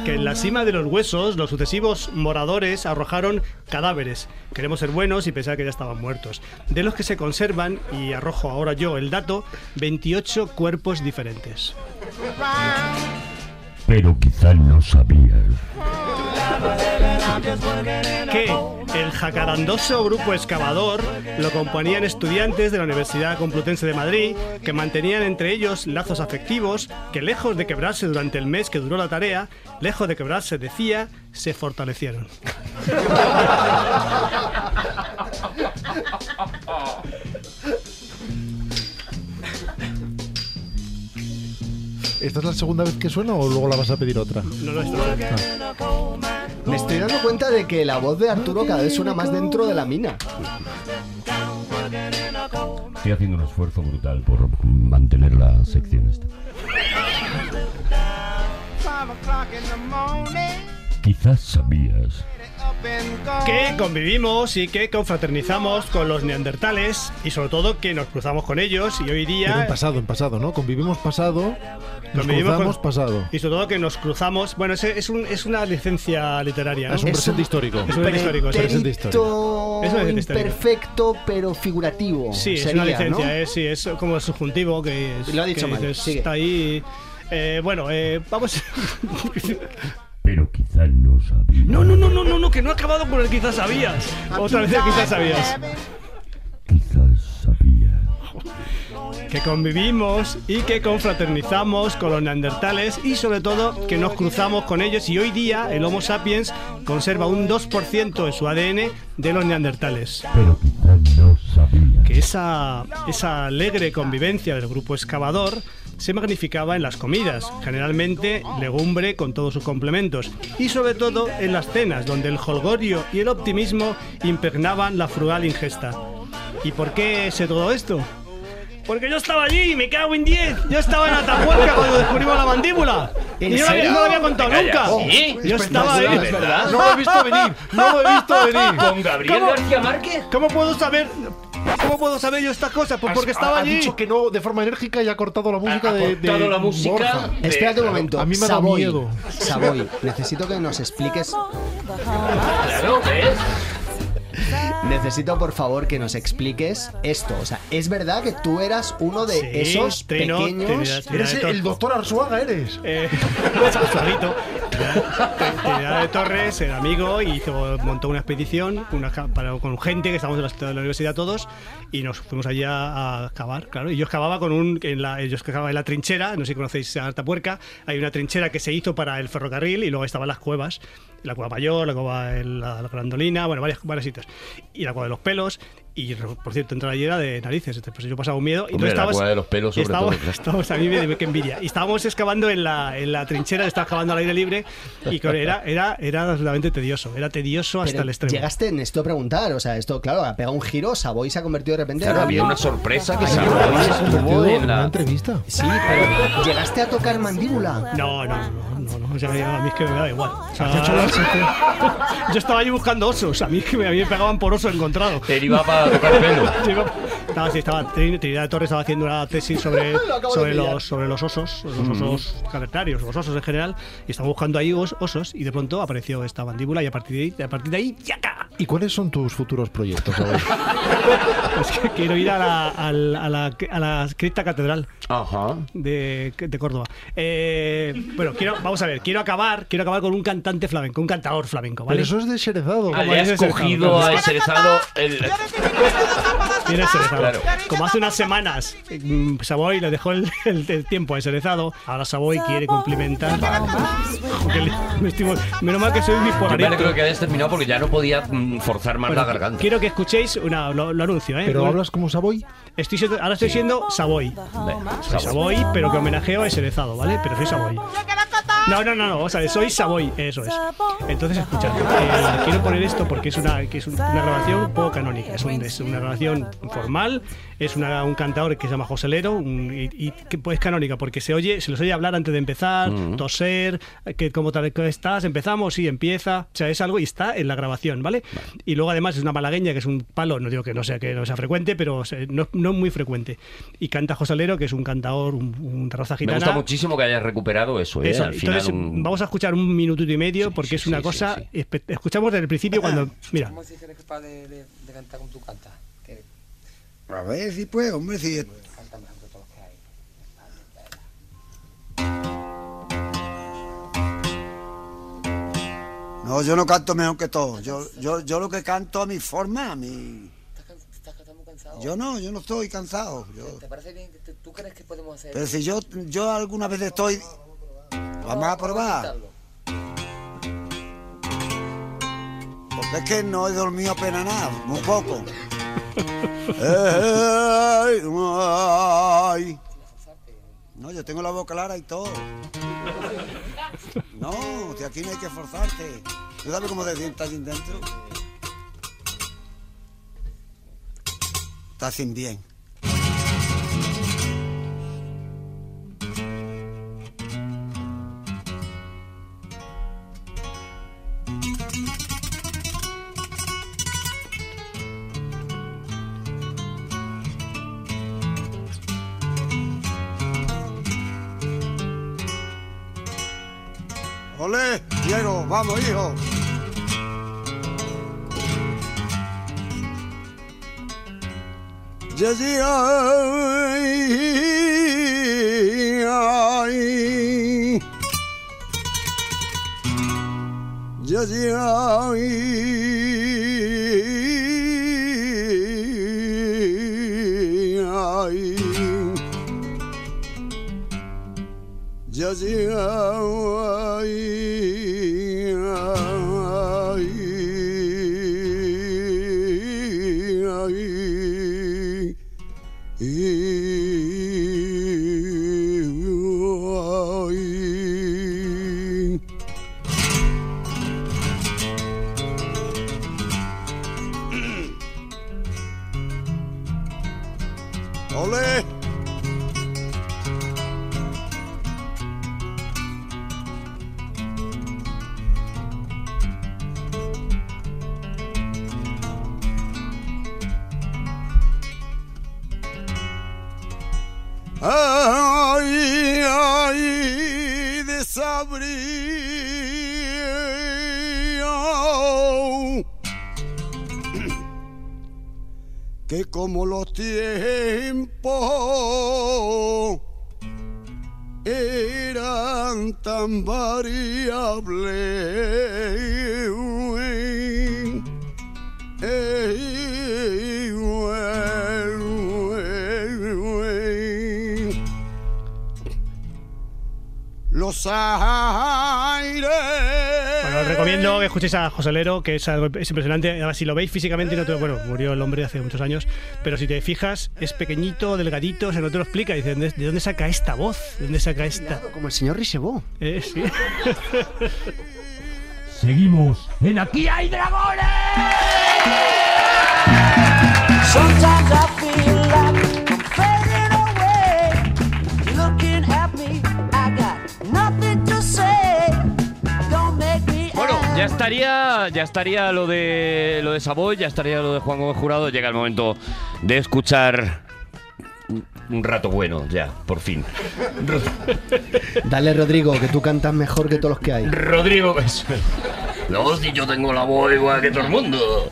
que en la cima de los huesos los sucesivos moradores arrojaron cadáveres. Queremos ser buenos y pensar que ya estaban muertos. De los que se conservan, y arrojo ahora yo el dato, 28 cuerpos diferentes. Pero quizá no sabías. Que el jacarandoso grupo excavador lo componían estudiantes de la Universidad Complutense de Madrid que mantenían entre ellos lazos afectivos que lejos de quebrarse durante el mes que duró la tarea, lejos de quebrarse, decía, se fortalecieron. ¿Esta es la segunda vez que suena o luego la vas a pedir otra? No, no, esto Me estoy dando cuenta de que la voz de Arturo cada vez suena más dentro de la mina. Estoy haciendo un esfuerzo brutal por mantener la sección esta. Quizás sabías. Que convivimos y que confraternizamos con los neandertales y sobre todo que nos cruzamos con ellos y hoy Pero día en pasado, en pasado, ¿no? Convivimos pasado, nos Convivimos cruzamos con- pasado. y sobre todo que nos cruzamos bueno es, es, un- es una licencia literaria ¿no? Es un presente histórico. es un histórico presente histórico. Es histórica. imperfecto, pero figurativo. Sí, es una licencia, ¿no? es, sí, es como el subjuntivo que, es, Lo ha dicho que mal, dices, está ahí. Eh, bueno, eh, vamos. Pero quizá no sabías. no, no, no, no, no, no, que no he acabado con el quizás sabías. Otra vez el quizás sabías. Quizás sabías. Que convivimos y que confraternizamos con los neandertales y sobre todo que nos cruzamos con ellos y hoy día el Homo sapiens conserva un 2% de su ADN de los neandertales. Pero quizá no sabías. que esa, esa alegre convivencia del grupo excavador se magnificaba en las comidas, generalmente legumbre con todos sus complementos, y sobre todo en las cenas, donde el holgorio y el optimismo impregnaban la frugal ingesta. ¿Y por qué sé todo esto? Porque yo estaba allí, me cago en 10. Yo estaba en Atapuerca cuando descubrimos la mandíbula. ¿En Y yo no, había- serio? no lo había contado nunca. ¿sí? Yo estaba ahí. ¿De verdad? No lo he visto venir, no lo he visto venir. ¿Con Gabriel ¿Cómo? García Márquez? ¿Cómo puedo saber? ¿Cómo puedo saber yo estas cosas? Pues porque estaba ha, ha allí. dicho que no de forma enérgica y ha cortado la música ha de, de cortado la música. Borja. de- Espérate un momento. A mí me da Savoy, miedo. Savoy, necesito que nos expliques. Claro, ¿ves? Necesito por favor que nos expliques esto. O sea, ¿es verdad que tú eras uno de Sí, esos Trino, pequeños? Eres de el doctor Arzuaga, eres. Eh, Suavito. Trinidad de Torres, era amigo, y hizo, montó una expedición una para- con gente que estábamos en la, de la universidad todos y nos fuimos allá a excavar, claro. Y yo excavaba con un. En la, yo excavaba en la trinchera, no sé si conocéis a Artapuerca, hay una trinchera que se hizo para el ferrocarril y luego estaban las cuevas. La cueva mayor, la cueva de la, la grandolina, bueno, varias, varios sitios. Y la cueva de los pelos. Y por cierto, entrar allí era de narices. Pues yo pasaba un miedo. Y Hombre, tú la estabas- cueva de los pelos, sobre estábamos- todo, claro. estábamos a mí me dio que envidia. Y estábamos excavando en la, en la trinchera, estaba excavando al aire libre y con- era, era, era absolutamente tedioso. Era tedioso hasta Pero el extremo. Llegaste en esto a preguntar, o sea, esto, claro, ha pegado un giro, Savoy se ha convertido de repente Claro, en había una sorpresa que Savoy no, estuvo en una la... entrevista. Sí, pero ¿llegaste a tocar mandíbula? No, no, no, no, no, o sea, a mí es que me da igual. O sea, yo estaba allí buscando osos, a mí es que me, a mí me pegaban por oso encontrado. Él iba para tocar pelo. Estaba, sí, estaba, Trin- Trinidad Torres estaba haciendo una tesis sobre, de sobre, los, sobre los osos, los osos cavernários, los osos en general, y estaba buscando ahí os- osos, y de pronto apareció esta mandíbula, y a partir de ahí, a partir de ahí ¡yaca! ¿Y cuáles son tus futuros proyectos? Abel? Es que quiero ir a la, a la, a la cripta catedral Ajá. de, de Córdoba. Eh, bueno, quiero, vamos a ver, quiero acabar, quiero acabar con un cantante flamenco, un cantador flamenco, ¿vale? Pero eso es de Sherezado. Ah, has cogido a ese Cerezado el... Tiene Cerezado. Claro. Como hace unas semanas mm, Savoy le dejó el, el- el tiempo a Cerezado, ahora Savoy quiere complementar. Porque le- me estoy- menos mal que soy Yo me bipolar. alegro que hayas terminado porque ya no podía mm, forzar más la garganta. Quiero que escuchéis, una, lo, lo anuncio, ¿eh? ¿Pero Bueno, hablas como Savoy? Estoy siendo- ahora estoy siendo Savoy. Venga, Soy Savoy. Savoy, pero que homenajeo a Cerezado, ¿vale? Pero soy Savoy. No, no, no, no, o sea, soy Savoy, eso es. Entonces, escuchad, eh, quiero poner esto porque es una, que es un- una grabación un poco canónica, es, un- es una grabación formal, es una- un cantador que se llama José Lero un- y, y que pues, es canónica porque se oye, se los oye hablar antes de empezar, toser, que como tal que estás, empezamos, sí, empieza, o sea, es algo y está en la grabación, ¿vale? Y luego además es una malagueña que es un palo, no digo que no sea que no sea frecuente, pero no, no es muy frecuente. Y canta José Lero, que es un cantador, un, un raza Me gitana. gusta muchísimo que hayas recuperado eso, ¿eh? Eso, Al final entonces un- vamos a escuchar un minutito y medio porque es una sí, cosa. sí, Escuchamos desde el principio cuando. Mira, ¿Cómo si eres capaz de, de, de cantar como tú cantas? A ver si puedo, hombre, si... canta mejor que todos los que hay. No, yo no canto mejor que todos. Yo, yo, yo lo que canto a mi forma, a mi... Yo no, yo no estoy cansado. Yo... ¿Te parece bien? ¿Tú crees que podemos hacer? Pero si yo, yo alguna vez estoy... Vamos a probar. Porque es que no he dormido apenas nada, muy poco. Ey, ay. No, yo tengo la boca clara y todo. No, aquí no hay que esforzarte. ¿Tú sabes cómo te sientas allí dentro? Estás sin bien. Vamos, hijo. Ya escuchéis a José Lero, que es, algo, es impresionante. Además, si lo veis físicamente, no te- bueno, murió el hombre hace muchos años, pero si te fijas, es pequeñito, delgadito, se no te lo explica. Dice, ¿de, de dónde saca esta voz? ¿De dónde saca esta? Como el señor Risebó. Eh, sí. Seguimos en Aquí hay dragones. Ya estaría, ya estaría lo de lo de Savoy, ya estaría lo de Juan Gómez Jurado. Llega el momento de escuchar un- un rato bueno, ya, por fin. Dale, Rodrigo, que tú cantas mejor que todos los que hay. Rodrigo, eso. No, si yo tengo la voz igual que todo el mundo.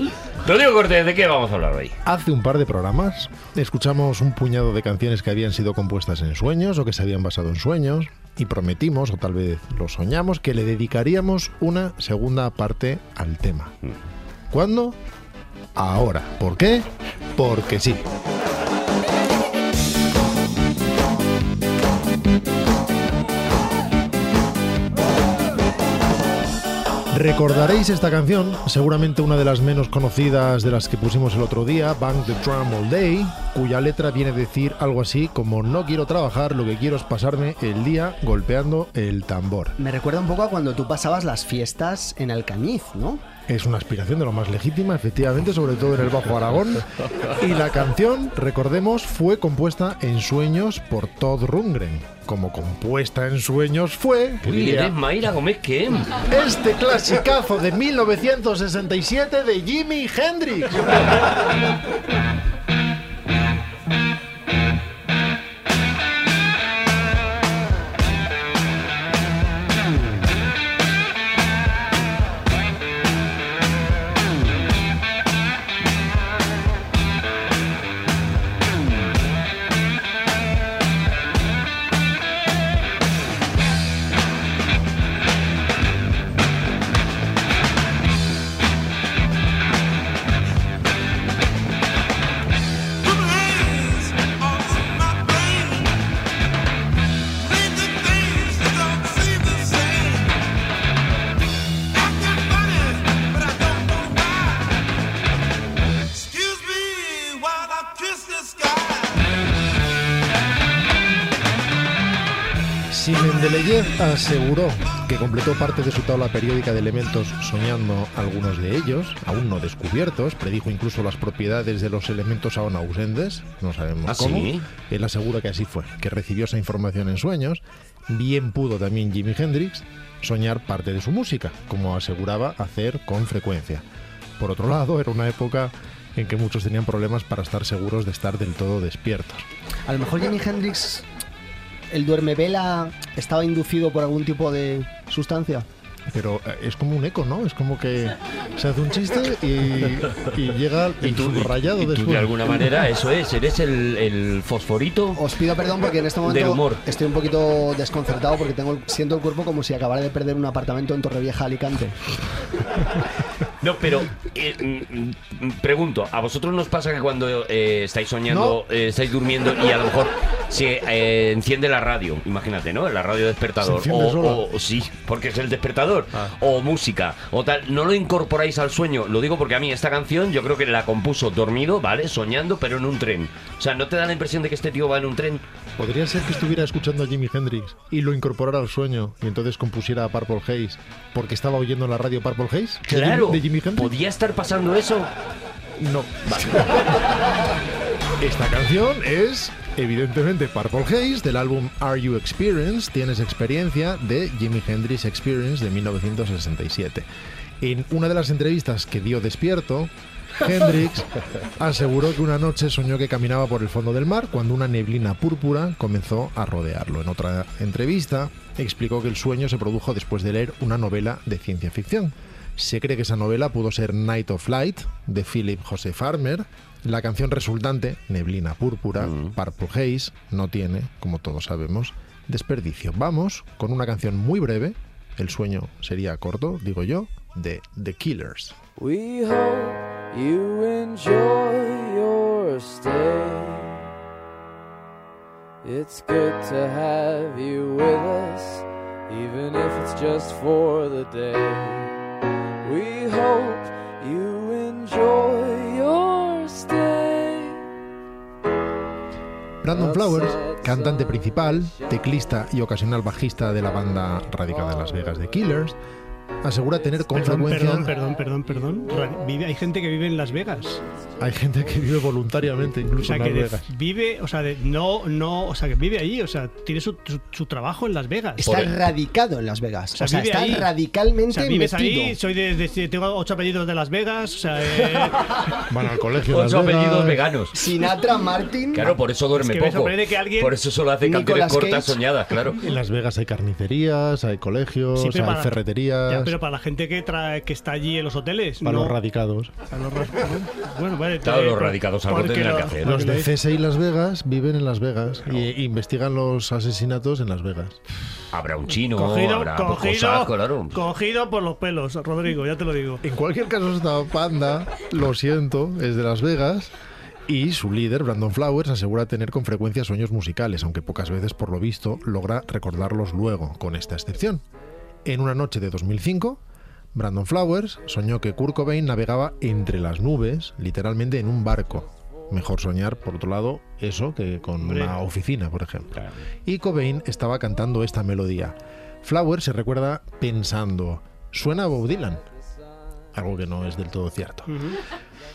Rodrigo Cortés, ¿de qué vamos a hablar hoy? Hace un par de programas escuchamos un puñado de canciones que habían sido compuestas en sueños o que se habían basado en sueños y prometimos, o tal vez lo soñamos, que le dedicaríamos una segunda parte al tema. ¿Cuándo? Ahora. ¿Por qué? Porque sí. Recordaréis esta canción, seguramente una de las menos conocidas de las que pusimos el otro día, Bang the Drum All Day, cuya letra viene a decir algo así como no quiero trabajar, lo que quiero es pasarme el día golpeando el tambor. Me recuerda un poco a cuando tú pasabas las fiestas en Alcañiz, ¿no? Es una aspiración de lo más legítima, efectivamente, sobre todo en el Bajo Aragón. Y la canción, recordemos, fue compuesta en sueños por Todd Rundgren. Como compuesta en sueños fue... Uy, diría, eres Mayra Gómez, ¿qué? este clasicazo de 1967 de Jimi Hendrix. Aseguró que completó parte de su tabla periódica de elementos soñando algunos de ellos, aún no descubiertos, predijo incluso las propiedades de los elementos aún ausentes, no sabemos ¿Ah, cómo. sí? Él asegura que así fue, que recibió esa información en sueños. Bien pudo también Jimi Hendrix soñar parte de su música, como aseguraba hacer con frecuencia. Por otro lado, era una época en que muchos tenían problemas para estar seguros de estar del todo despiertos. A lo mejor Jimi Hendrix, el duerme vela, estaba inducido por algún tipo de sustancia. Pero eh, es como un eco, ¿no? Es como que se hace un chiste y, y llega el subrayado y tú después. de alguna manera, eso es, eres el, el fosforito. Os pido perdón porque en este momento humor. estoy un poquito desconcertado porque tengo siento el cuerpo como si acabara de perder un apartamento en Torrevieja, Alicante. No, pero eh, mm, mm, pregunto, ¿a vosotros nos pasa que cuando eh, estáis soñando, eh, estáis durmiendo y a lo mejor se eh, enciende la radio, imagínate, ¿no? La radio despertador. Se o, sola. o- sí, porque es el despertador. Ah. O música, o tal. ¿No lo incorporáis al sueño? Lo digo porque a mí esta canción yo creo que la compuso dormido, ¿vale? Soñando, pero en un tren. O sea, ¿no te da la impresión de que este tío va en un tren? Podría ser que estuviera escuchando a Jimi Hendrix y lo incorporara al sueño y entonces compusiera a Purple Haze porque estaba oyendo en la radio Purple Haze. de Claro. Jimi- de Jimi Hendrix. ¿Podía estar pasando eso? No. Esta canción es, evidentemente, Purple Haze del álbum Are You Experienced? Tienes experiencia de Jimi Hendrix Experience de 1967. En una de las entrevistas que dio despierto, Hendrix aseguró que una noche soñó que caminaba por el fondo del mar cuando una neblina púrpura comenzó a rodearlo. En otra entrevista explicó que el sueño se produjo después de leer una novela de ciencia ficción. Se cree que esa novela pudo ser Night of Light de Philip José Farmer. La canción resultante, Neblina Púrpura, Purple Haze, no tiene, como todos sabemos, desperdicio. Vamos con una canción muy breve, el sueño sería corto, digo yo, de The Killers. We hope you enjoy your stay. It's good to have you with us, even if it's just for the day. We hope you enjoy Brandon Flowers, cantante principal, teclista y ocasional bajista de la banda radicada en Las Vegas de Killers, asegura tener con Perdón, frecuencia... perdón, perdón, perdón, Vive, hay gente que vive en Las Vegas. Hay gente que vive voluntariamente O incluso sea, en que Las de- Vegas. vive, o sea, de- no, no, o sea, que vive allí, o sea, tiene su, su- su trabajo en Las Vegas. Está radicado en Las Vegas. O sea, vive está ahí. radicalmente O sea, vives metido. ahí, soy de, de- tengo ocho apellidos de Las Vegas, o sea, eh, Van al colegio en Las Ocho Vegas. apellidos veganos. Sinatra, Martin. Claro, por eso duerme Es que poco. que alguien- Por eso solo hace canciones cortas Cage. soñadas, claro. En Las Vegas hay carnicerías, hay colegios, Sí, hay para- ferreterías. ya, pero para la gente que, trae, que está allí en los hoteles, Para no. los radicados. Para los ra- bueno, vale, Claro, los por- radicados algo porque tendrán lo- que hacer. Los de CSI Las Vegas viven en Las Vegas y investigan los asesinatos en Las Vegas. Habrá un chino, Cogido, habrá pues, cogido, cosas, claro. cogido por los pelos, Rodrigo, ya te lo digo. En cualquier caso, esta banda, lo siento, es de Las Vegas. Y su líder, Brandon Flowers, asegura tener con frecuencia sueños musicales, aunque pocas veces, por lo visto, logra recordarlos luego, con esta excepción. En una noche de 2005, Brandon Flowers soñó que Kurt Cobain navegaba entre las nubes, literalmente en un barco. Mejor soñar, por otro lado, eso que con Hombre. una oficina, por ejemplo. Y Cobain estaba cantando esta melodía. Flowers se recuerda pensando, suena a Bob Dylan. Algo que no es del todo cierto.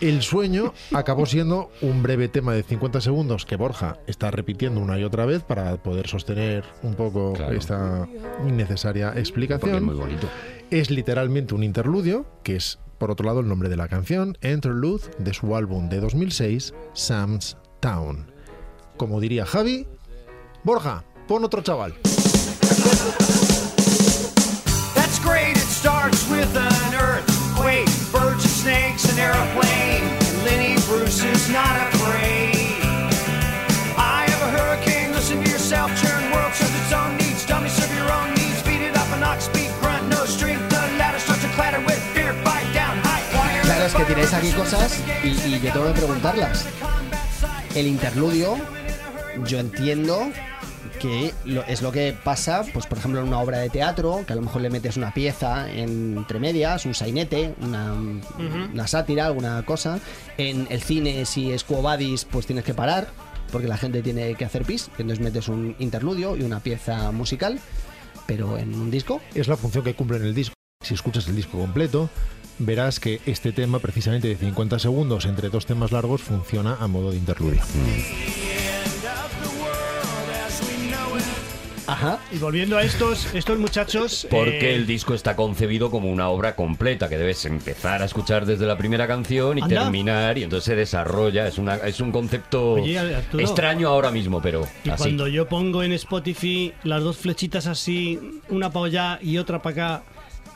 El sueño acabó siendo un breve tema de 50 segundos que Borja está repitiendo una y otra vez para poder sostener un poco Claro. esta innecesaria Porque es explicación. muy bonito. Es literalmente un interludio, que es por otro lado el nombre de la canción, Interlude, de su álbum de 2006, Sam's Town. Como diría Javi, Borja, pon otro chaval. That's great, it starts with Claro, es que tiráis aquí cosas y, y yo tengo que preguntarlas. El interludio, yo entiendo que lo- es lo que pasa, pues por ejemplo en una obra de teatro, que a lo mejor le metes una pieza en- entre medias, un sainete, una, una sátira, alguna cosa. En el cine, si es Quo Vadis, pues tienes que parar, porque la gente tiene que hacer pis, entonces metes un interludio y una pieza musical, pero en un disco Es la función que cumple en el disco. Si escuchas el disco completo, verás que este tema, precisamente de 50 segundos entre dos temas largos, funciona a modo de interludio. Ajá. Y volviendo a estos, estos muchachos. Porque eh, el disco está concebido como una obra completa que debes empezar a escuchar desde la primera canción y Anda. terminar y entonces se desarrolla. Es, una, es un concepto Oye, Arturo. extraño ahora mismo, pero Y así. cuando yo pongo en Spotify las dos flechitas así, una para allá y otra para acá,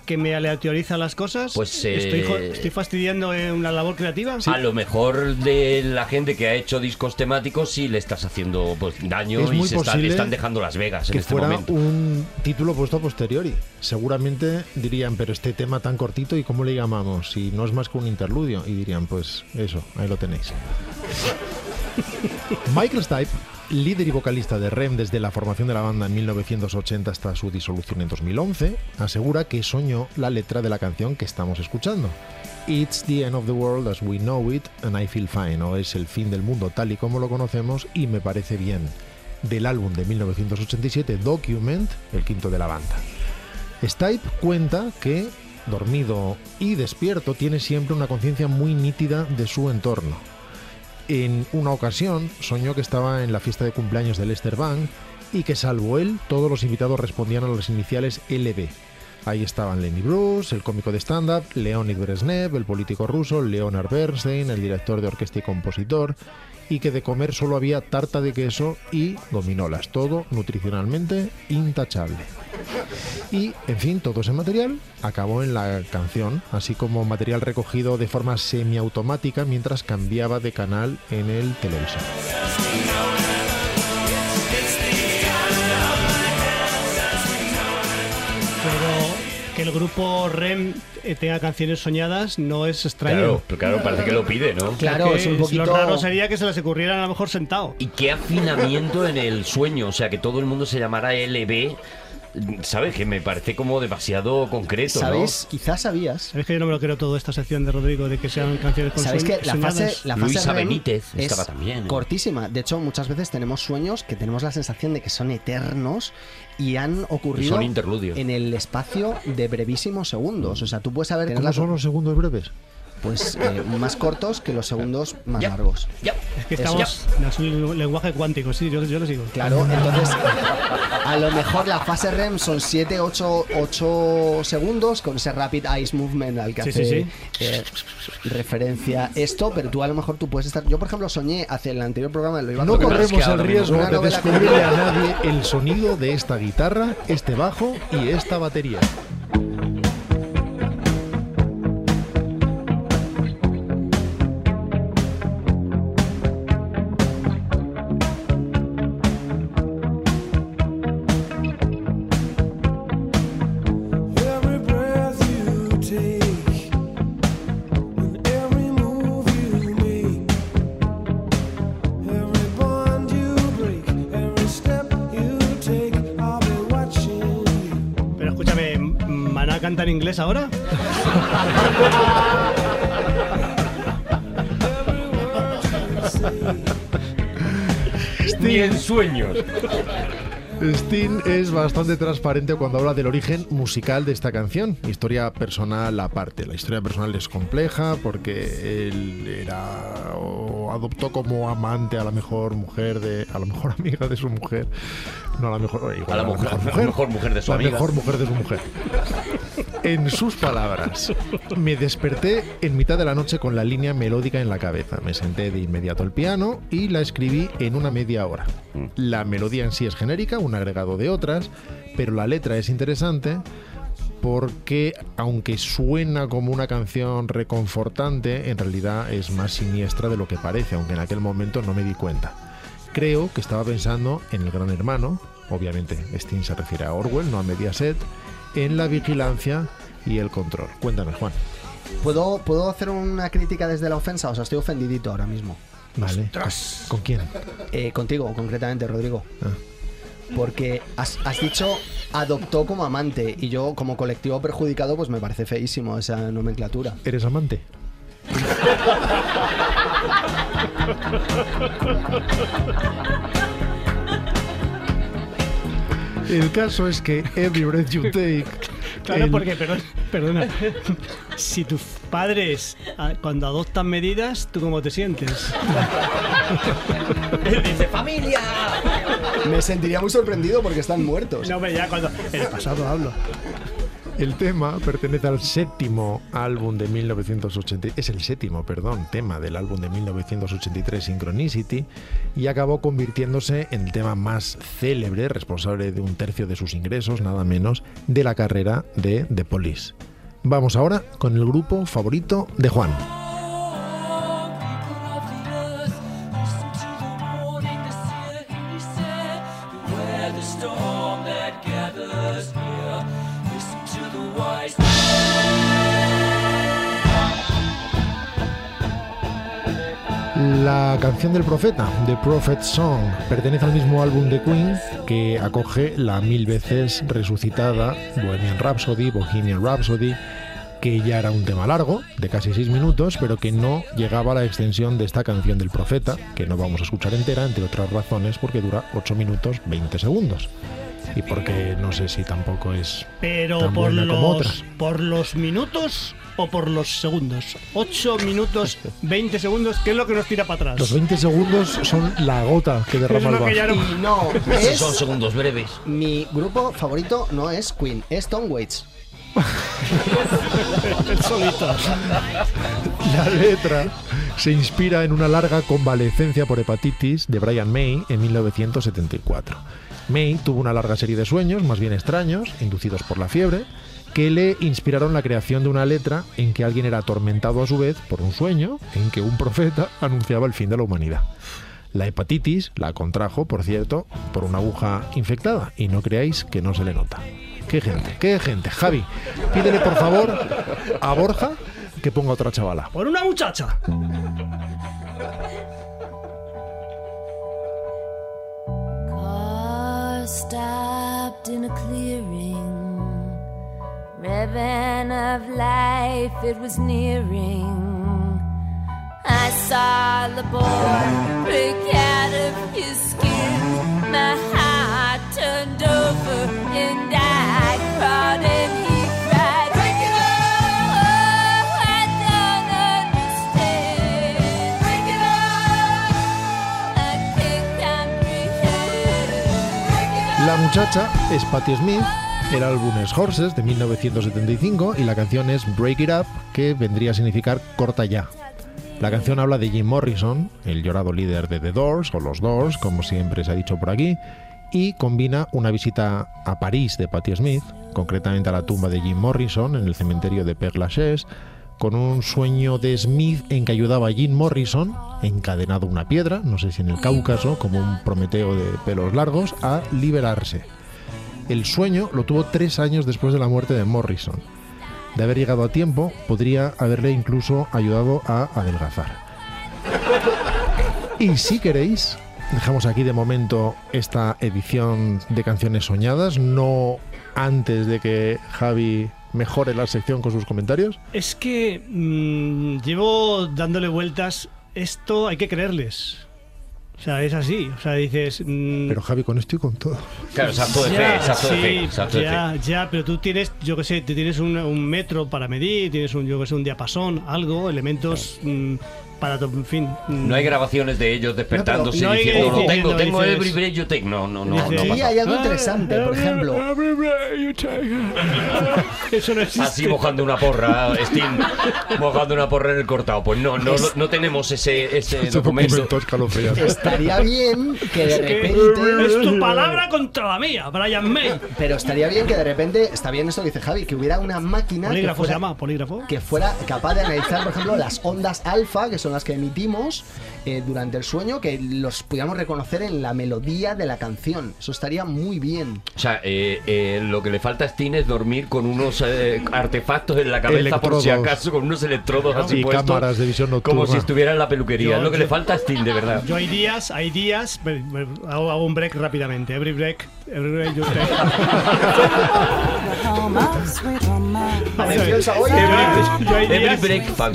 que me aleatoriza las cosas, Pues, eh, estoy, estoy fastidiando eh, una labor creativa. A lo mejor de la gente que ha hecho discos temáticos sí le estás haciendo pues, daño Es y se están, posible están dejando Las Vegas en que este fuera momento. un título puesto a posteriori. Seguramente dirían, pero este tema tan cortito, ¿y cómo le llamamos? Si no es más que un interludio. Y dirían, pues eso, ahí lo tenéis. Michael Stipe, líder y vocalista de REM desde la formación de la banda en 1980 hasta su disolución en 2011, asegura que soñó la letra de la canción que estamos escuchando. It's the end of the world as we know it and I feel fine, o es el fin del mundo tal y como lo conocemos y me parece bien, del álbum de 1987 Document, el quinto de la banda. Stipe cuenta que, dormido y despierto, tiene siempre una conciencia muy nítida de su entorno. En una ocasión soñó que estaba en la fiesta de cumpleaños de Lester Bank y que salvo él, todos los invitados respondían a las iniciales LB. Ahí estaban Lenny Bruce, el cómico de stand-up, Leonid Brezhnev, el político ruso, Leonard Bernstein, el director de orquesta y compositor, y que de comer solo había tarta de queso y gominolas, todo nutricionalmente intachable. Y, en fin, todo ese material acabó en la canción, así como material recogido de forma semiautomática mientras cambiaba de canal en el televisor. Que el grupo REM eh, tenga canciones soñadas no es extraño. Claro, pero claro, parece que lo pide, ¿no? Claro, es un poquito- Lo raro sería que se les ocurrieran a lo mejor sentado. Y qué afinamiento en el sueño, o sea, que todo el mundo se llamara LB. ¿Sabes? Que me parece como demasiado concreto, ¿Sabéis? Quizás sabías. ¿Sabéis que yo no me lo creo todo esta sección de Rodrigo de que sean canciones con ¿Sabéis sueños- que la fase, la fase Luisa Benítez es estaba también, ¿eh? cortísima? De hecho, muchas veces tenemos sueños que tenemos la sensación de que son eternos y han ocurrido Son interludios. en el espacio de brevísimos segundos. O sea, tú puedes saber... ¿Cómo son los segundos breves? Pues eh, más cortos que los segundos más largos. Es que estamos en un lenguaje cuántico, sí, yo, yo lo sigo. Claro, entonces a lo mejor la fase REM son 7, 8, 8 segundos con ese rapid eyes movement al que Sí, hace sí, eh, referencia esto, pero tú a lo mejor tú puedes estar... Yo, por ejemplo, soñé hace el anterior programa, lo iba a No corremos el riesgo de descubrirle a nadie el sonido de esta guitarra, este bajo y esta batería. Inglés ahora? Ni en sueños. Sting es bastante transparente cuando habla del origen musical de esta canción. Historia personal aparte. La historia personal es compleja porque él era adoptó como amante a la mejor mujer de a la mejor amiga de su mujer. No a la mejor igual A la mujer- a la mejor mujer de su la amiga. mejor mujer de su mujer. En sus palabras, me desperté en mitad de la noche con la línea melódica en la cabeza. Me senté de inmediato al piano y la escribí en una media hora. La melodía en sí es genérica, un agregado de otras, pero la letra es interesante porque aunque suena como una canción reconfortante, en realidad es más siniestra de lo que parece, aunque en aquel momento no me di cuenta. Creo que estaba pensando en el gran hermano, obviamente Sting se refiere a Orwell, no a Mediaset, en la vigilancia y el control. Cuéntame, Juan. ¿Puedo, ¿Puedo hacer una crítica desde la ofensa? O sea, estoy ofendidito ahora mismo. Vale. ¿Con, con quién? Eh, contigo, concretamente, Rodrigo. Ah. Porque has, has dicho adoptó como amante y yo como colectivo perjudicado pues me parece feísimo esa nomenclatura. ¿Eres amante? El caso es que Every Breath You Take. Claro, el- porque, perdón, perdona, si tus padres ah, cuando adoptan medidas, ¿tú cómo te sientes? Él dice, ¡familia! Me sentiría muy sorprendido porque están muertos. No, hombre, ya cuando... En el pasado hablo. El tema pertenece al séptimo álbum de 1980, es el séptimo, perdón, tema del álbum de 1983 Synchronicity y acabó convirtiéndose en el tema más célebre, responsable de un tercio de sus ingresos, nada menos, de la carrera de The Police. Vamos ahora con el grupo favorito de Juan. La canción del profeta, The Prophet Song, pertenece al mismo álbum de Queen que acoge la mil veces resucitada Bohemian Rhapsody, Bohemian Rhapsody, que ya era un tema largo, de casi seis minutos, pero que no llegaba a la extensión de esta canción del profeta, que no vamos a escuchar entera, entre otras razones, porque dura 8 minutos 20 segundos. Y porque no sé si tampoco es Pero tan por buena como los, otras. por los minutos o por los segundos. 8 minutos, 20 segundos, ¿qué es lo que nos tira para atrás? Los 20 segundos son la gota que derrama el vaso. no- Y no, Esos es son segundos breves. mi grupo favorito no es Queen, es Tom Waits. El solito. La letra se inspira en una larga convalecencia por hepatitis de Brian May en 1974. May tuvo una larga serie de sueños, más bien extraños, inducidos por la fiebre, que le inspiraron la creación de una letra en que alguien era atormentado a su vez por un sueño en que un profeta anunciaba el fin de la humanidad. La hepatitis la contrajo, por cierto, por una aguja infectada, y no creáis que no se le nota. ¡Qué gente! ¡Qué gente! Javi, pídele por favor a Borja que ponga otra chavala. Por una muchacha. In a clearing. Ribbon of life, it was nearing. I saw the boy break out of his skin. My heart turned over and I cried and La muchacha es Patti Smith, el álbum es Horses de 1975 y la canción es Break It Up, que vendría a significar corta ya. La canción habla de Jim Morrison, el llorado líder de The Doors, o los Doors, como siempre se ha dicho por aquí, y combina una visita a París de Patti Smith, concretamente a la tumba de Jim Morrison en el cementerio de Père Lachaise, con un sueño de Smith en que ayudaba a Jim Morrison, encadenado a una piedra, no sé si en el Cáucaso, como un Prometeo de pelos largos, a liberarse. El sueño lo tuvo tres años después de la muerte de Morrison. De haber llegado a tiempo, podría haberle incluso ayudado a adelgazar. Y si queréis, dejamos aquí de momento esta edición de canciones soñadas, no antes de que Javi mejore la sección con sus comentarios. Es que mm, llevo dándole vueltas. Esto hay que creerles. O sea, es así. O sea, dices. mm, Pero Javi, con esto y con todo. Claro, salto de fe, ya, salto de sí, fe, salto de ya, fe. ya, pero tú tienes, yo qué sé, tú tienes un, un metro para medir, tienes un, yo qué sé, un diapasón, algo, elementos mm, para, to- en fin. mm. No hay grabaciones de ellos despertándose No, no diciendo, lo tengo, tengo dices- every you take. No, no, no. Dice- no Sí, hay algo interesante, por ejemplo. Eso no existe. Así mojando una porra, Steam, mojando una porra en el cortado. Pues no, no, no tenemos ese, ese Ese documento. Estaría bien que de que repente. es tu palabra contra la mía, Brian May. Pero estaría bien que de repente, está bien esto que dice Javi, que hubiera una máquina que Polígrafo se fuera, llama, polígrafo. que fuera capaz de analizar, por ejemplo, las ondas alfa, que son las que emitimos eh, durante el sueño, que los pudiéramos reconocer en la melodía de la canción. Eso estaría muy bien. O sea, eh, eh, lo que le falta a Steam es dormir con unos eh, artefactos en la cabeza, por si Electrodos. acaso, con unos electrodos así Y puestos. cámaras de visión nocturna. Como si estuviera en la peluquería. Yo- es lo que yo- le falta a Steam, de verdad. Yo hay días, hay días, hago, hago un break rápidamente. Every break, every break you take. Yo hay días-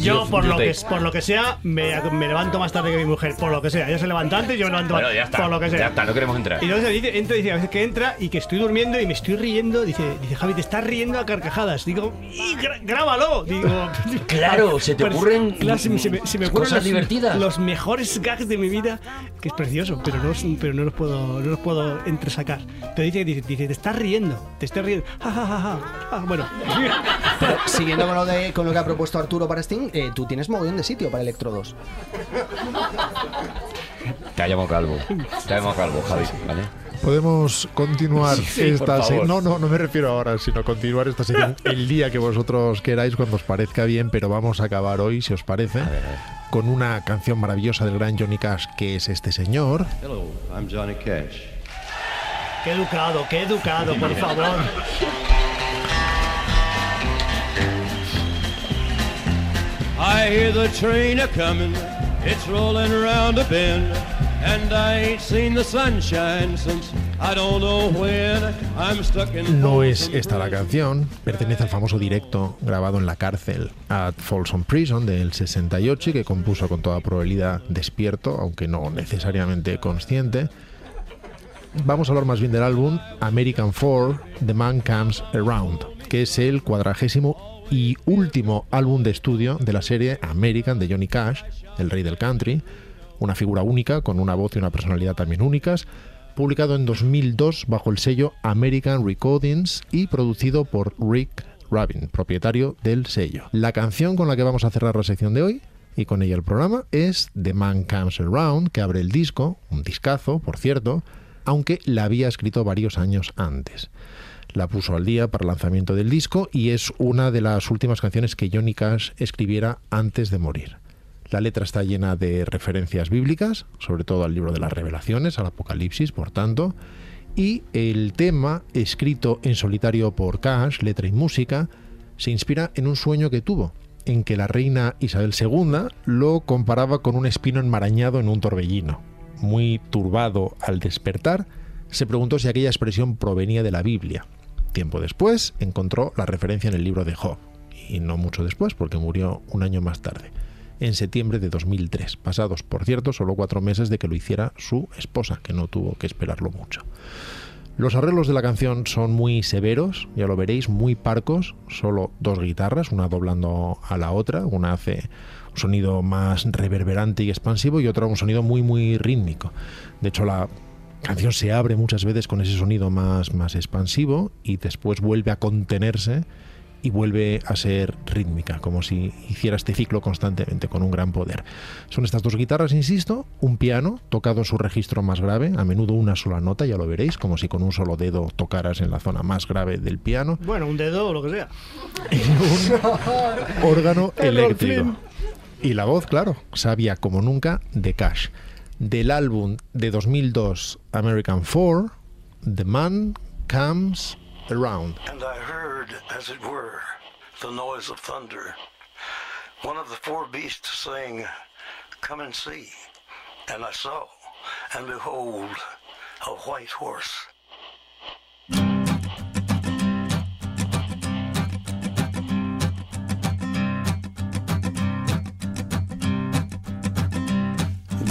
yo you- por lo, que, por lo que sea, me, me levanto más tarde que mi mujer. Por lo que sea. Ella se levanta antes, yo me levanto Bueno, más- ya está. Por lo que sea. Ya está, no queremos entrar. Y entonces dice, entra, dice, a veces que entra y que estoy durmiendo y me estoy riendo. Dice, dice Javi, te estás riendo a carcajadas. Digo, y gra- grábalo. Digo, Claro, se te Pero- ocurren claro, se me- se me- se me ocurren cosas los- divertidas. Los mejores gags de mi vida, que es precioso, pero no, los- pero no los puedo, no los puedo entresacar. Pero dice, dice, dice, te estás riendo, te estás riendo. Ja, ja, ja, ja. Ah, bueno. Pero siguiendo con lo, de, con lo que ha propuesto Arturo para Steam, eh, tú tienes mogollón de sitio para electrodos. Te ha llamado calvo. Te ha llamado calvo, Javi. ¿Vale? Podemos continuar Sí, esta se- favor. No, no, no me refiero ahora, sino continuar esta sección el día que vosotros queráis, cuando os parezca bien, pero vamos a acabar hoy, si os parece, con una canción maravillosa del gran Johnny Cash, que es este señor. Hello, I'm Johnny Cash. Qué educado, qué educado, por favor. I hear the train a coming, it's rolling around a bend, and I ain't seen the sunshine since I don't know when. I'm stuck in No es esta la canción, pertenece al famoso directo grabado en la cárcel at Folsom Prison del 68 y que compuso con toda probabilidad despierto, aunque no necesariamente consciente. Vamos a hablar más bien del álbum American Four, The Man Comes Around, que es el cuadragésimo y último álbum de estudio de la serie American de Johnny Cash, el rey del country, una figura única con una voz y una personalidad también únicas, publicado en 2002 bajo el sello American Recordings y producido por Rick Rubin, propietario del sello. La canción con la que vamos a cerrar la sección de hoy y con ella el programa es The Man Comes Around, que abre el disco, un discazo, por cierto, aunque la había escrito varios años antes. La puso al día para el lanzamiento del disco y es una de las últimas canciones que Johnny Cash escribiera antes de morir. La letra está llena de referencias bíblicas, sobre todo al libro de las revelaciones, al Apocalipsis, por tanto, y el tema, escrito en solitario por Cash, letra y música, se inspira en un sueño que tuvo, en que la reina Isabel II lo comparaba con un espino enmarañado en un torbellino. Muy turbado al despertar, se preguntó si aquella expresión provenía de la Biblia. Tiempo después encontró la referencia en el libro de Job, y no mucho después, porque murió un año más tarde, en septiembre de 2003, pasados, por cierto, solo cuatro meses de que lo hiciera su esposa, que no tuvo que esperarlo mucho. Los arreglos de la canción son muy severos, ya lo veréis, muy parcos, solo dos guitarras, una doblando a la otra, una hace un sonido más reverberante y expansivo y otra un sonido muy muy rítmico. De hecho la canción se abre muchas veces con ese sonido más, más expansivo y después vuelve a contenerse y vuelve a ser rítmica, como si hiciera este ciclo constantemente con un gran poder. Son estas dos guitarras, insisto, un piano tocado en su registro más grave, a menudo una sola nota, ya lo veréis, como si con un solo dedo tocaras en la zona más grave del piano, Bueno, un dedo o lo que sea. órgano El eléctrico. Dolphin. Y la voz, claro, sabia como nunca de Cash. Del álbum de 2002 American 4, The Man Comes Around. And I heard, as it were, the noise of thunder. One of the four beasts saying, Come and see. And I saw, and behold, a white horse.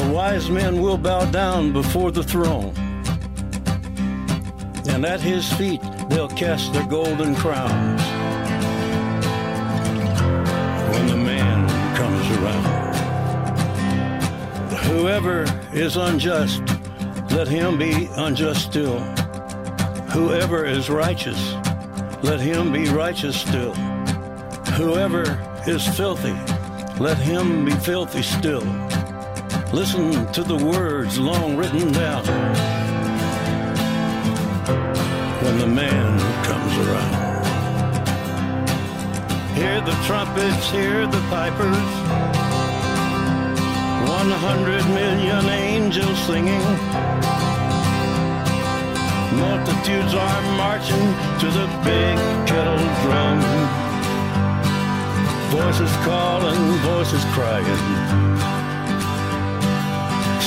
The wise men will bow down before the throne. And at his feet they'll cast their golden crowns. When the man comes around. Whoever is unjust, let him be unjust still. Whoever is righteous, let him be righteous still. Whoever is filthy, let him be filthy still. Listen to the words long written down when the man comes around. Hear the trumpets, hear the pipers. One hundred million angels singing. Multitudes are marching to the big kettle drum. Voices calling, voices crying.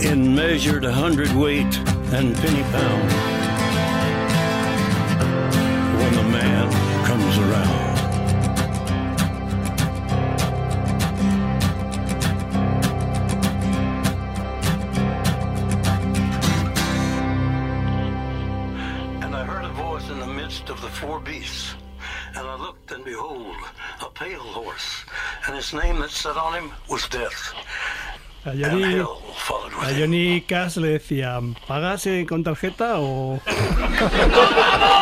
in measured hundredweight and penny pound when the man comes around. And I heard a voice in the midst of the four beasts, and I looked, and behold, a pale horse, and his name that sat on him was Death. And. Hell. Johnny Cash le decía, ¿pagas eh, con tarjeta o...?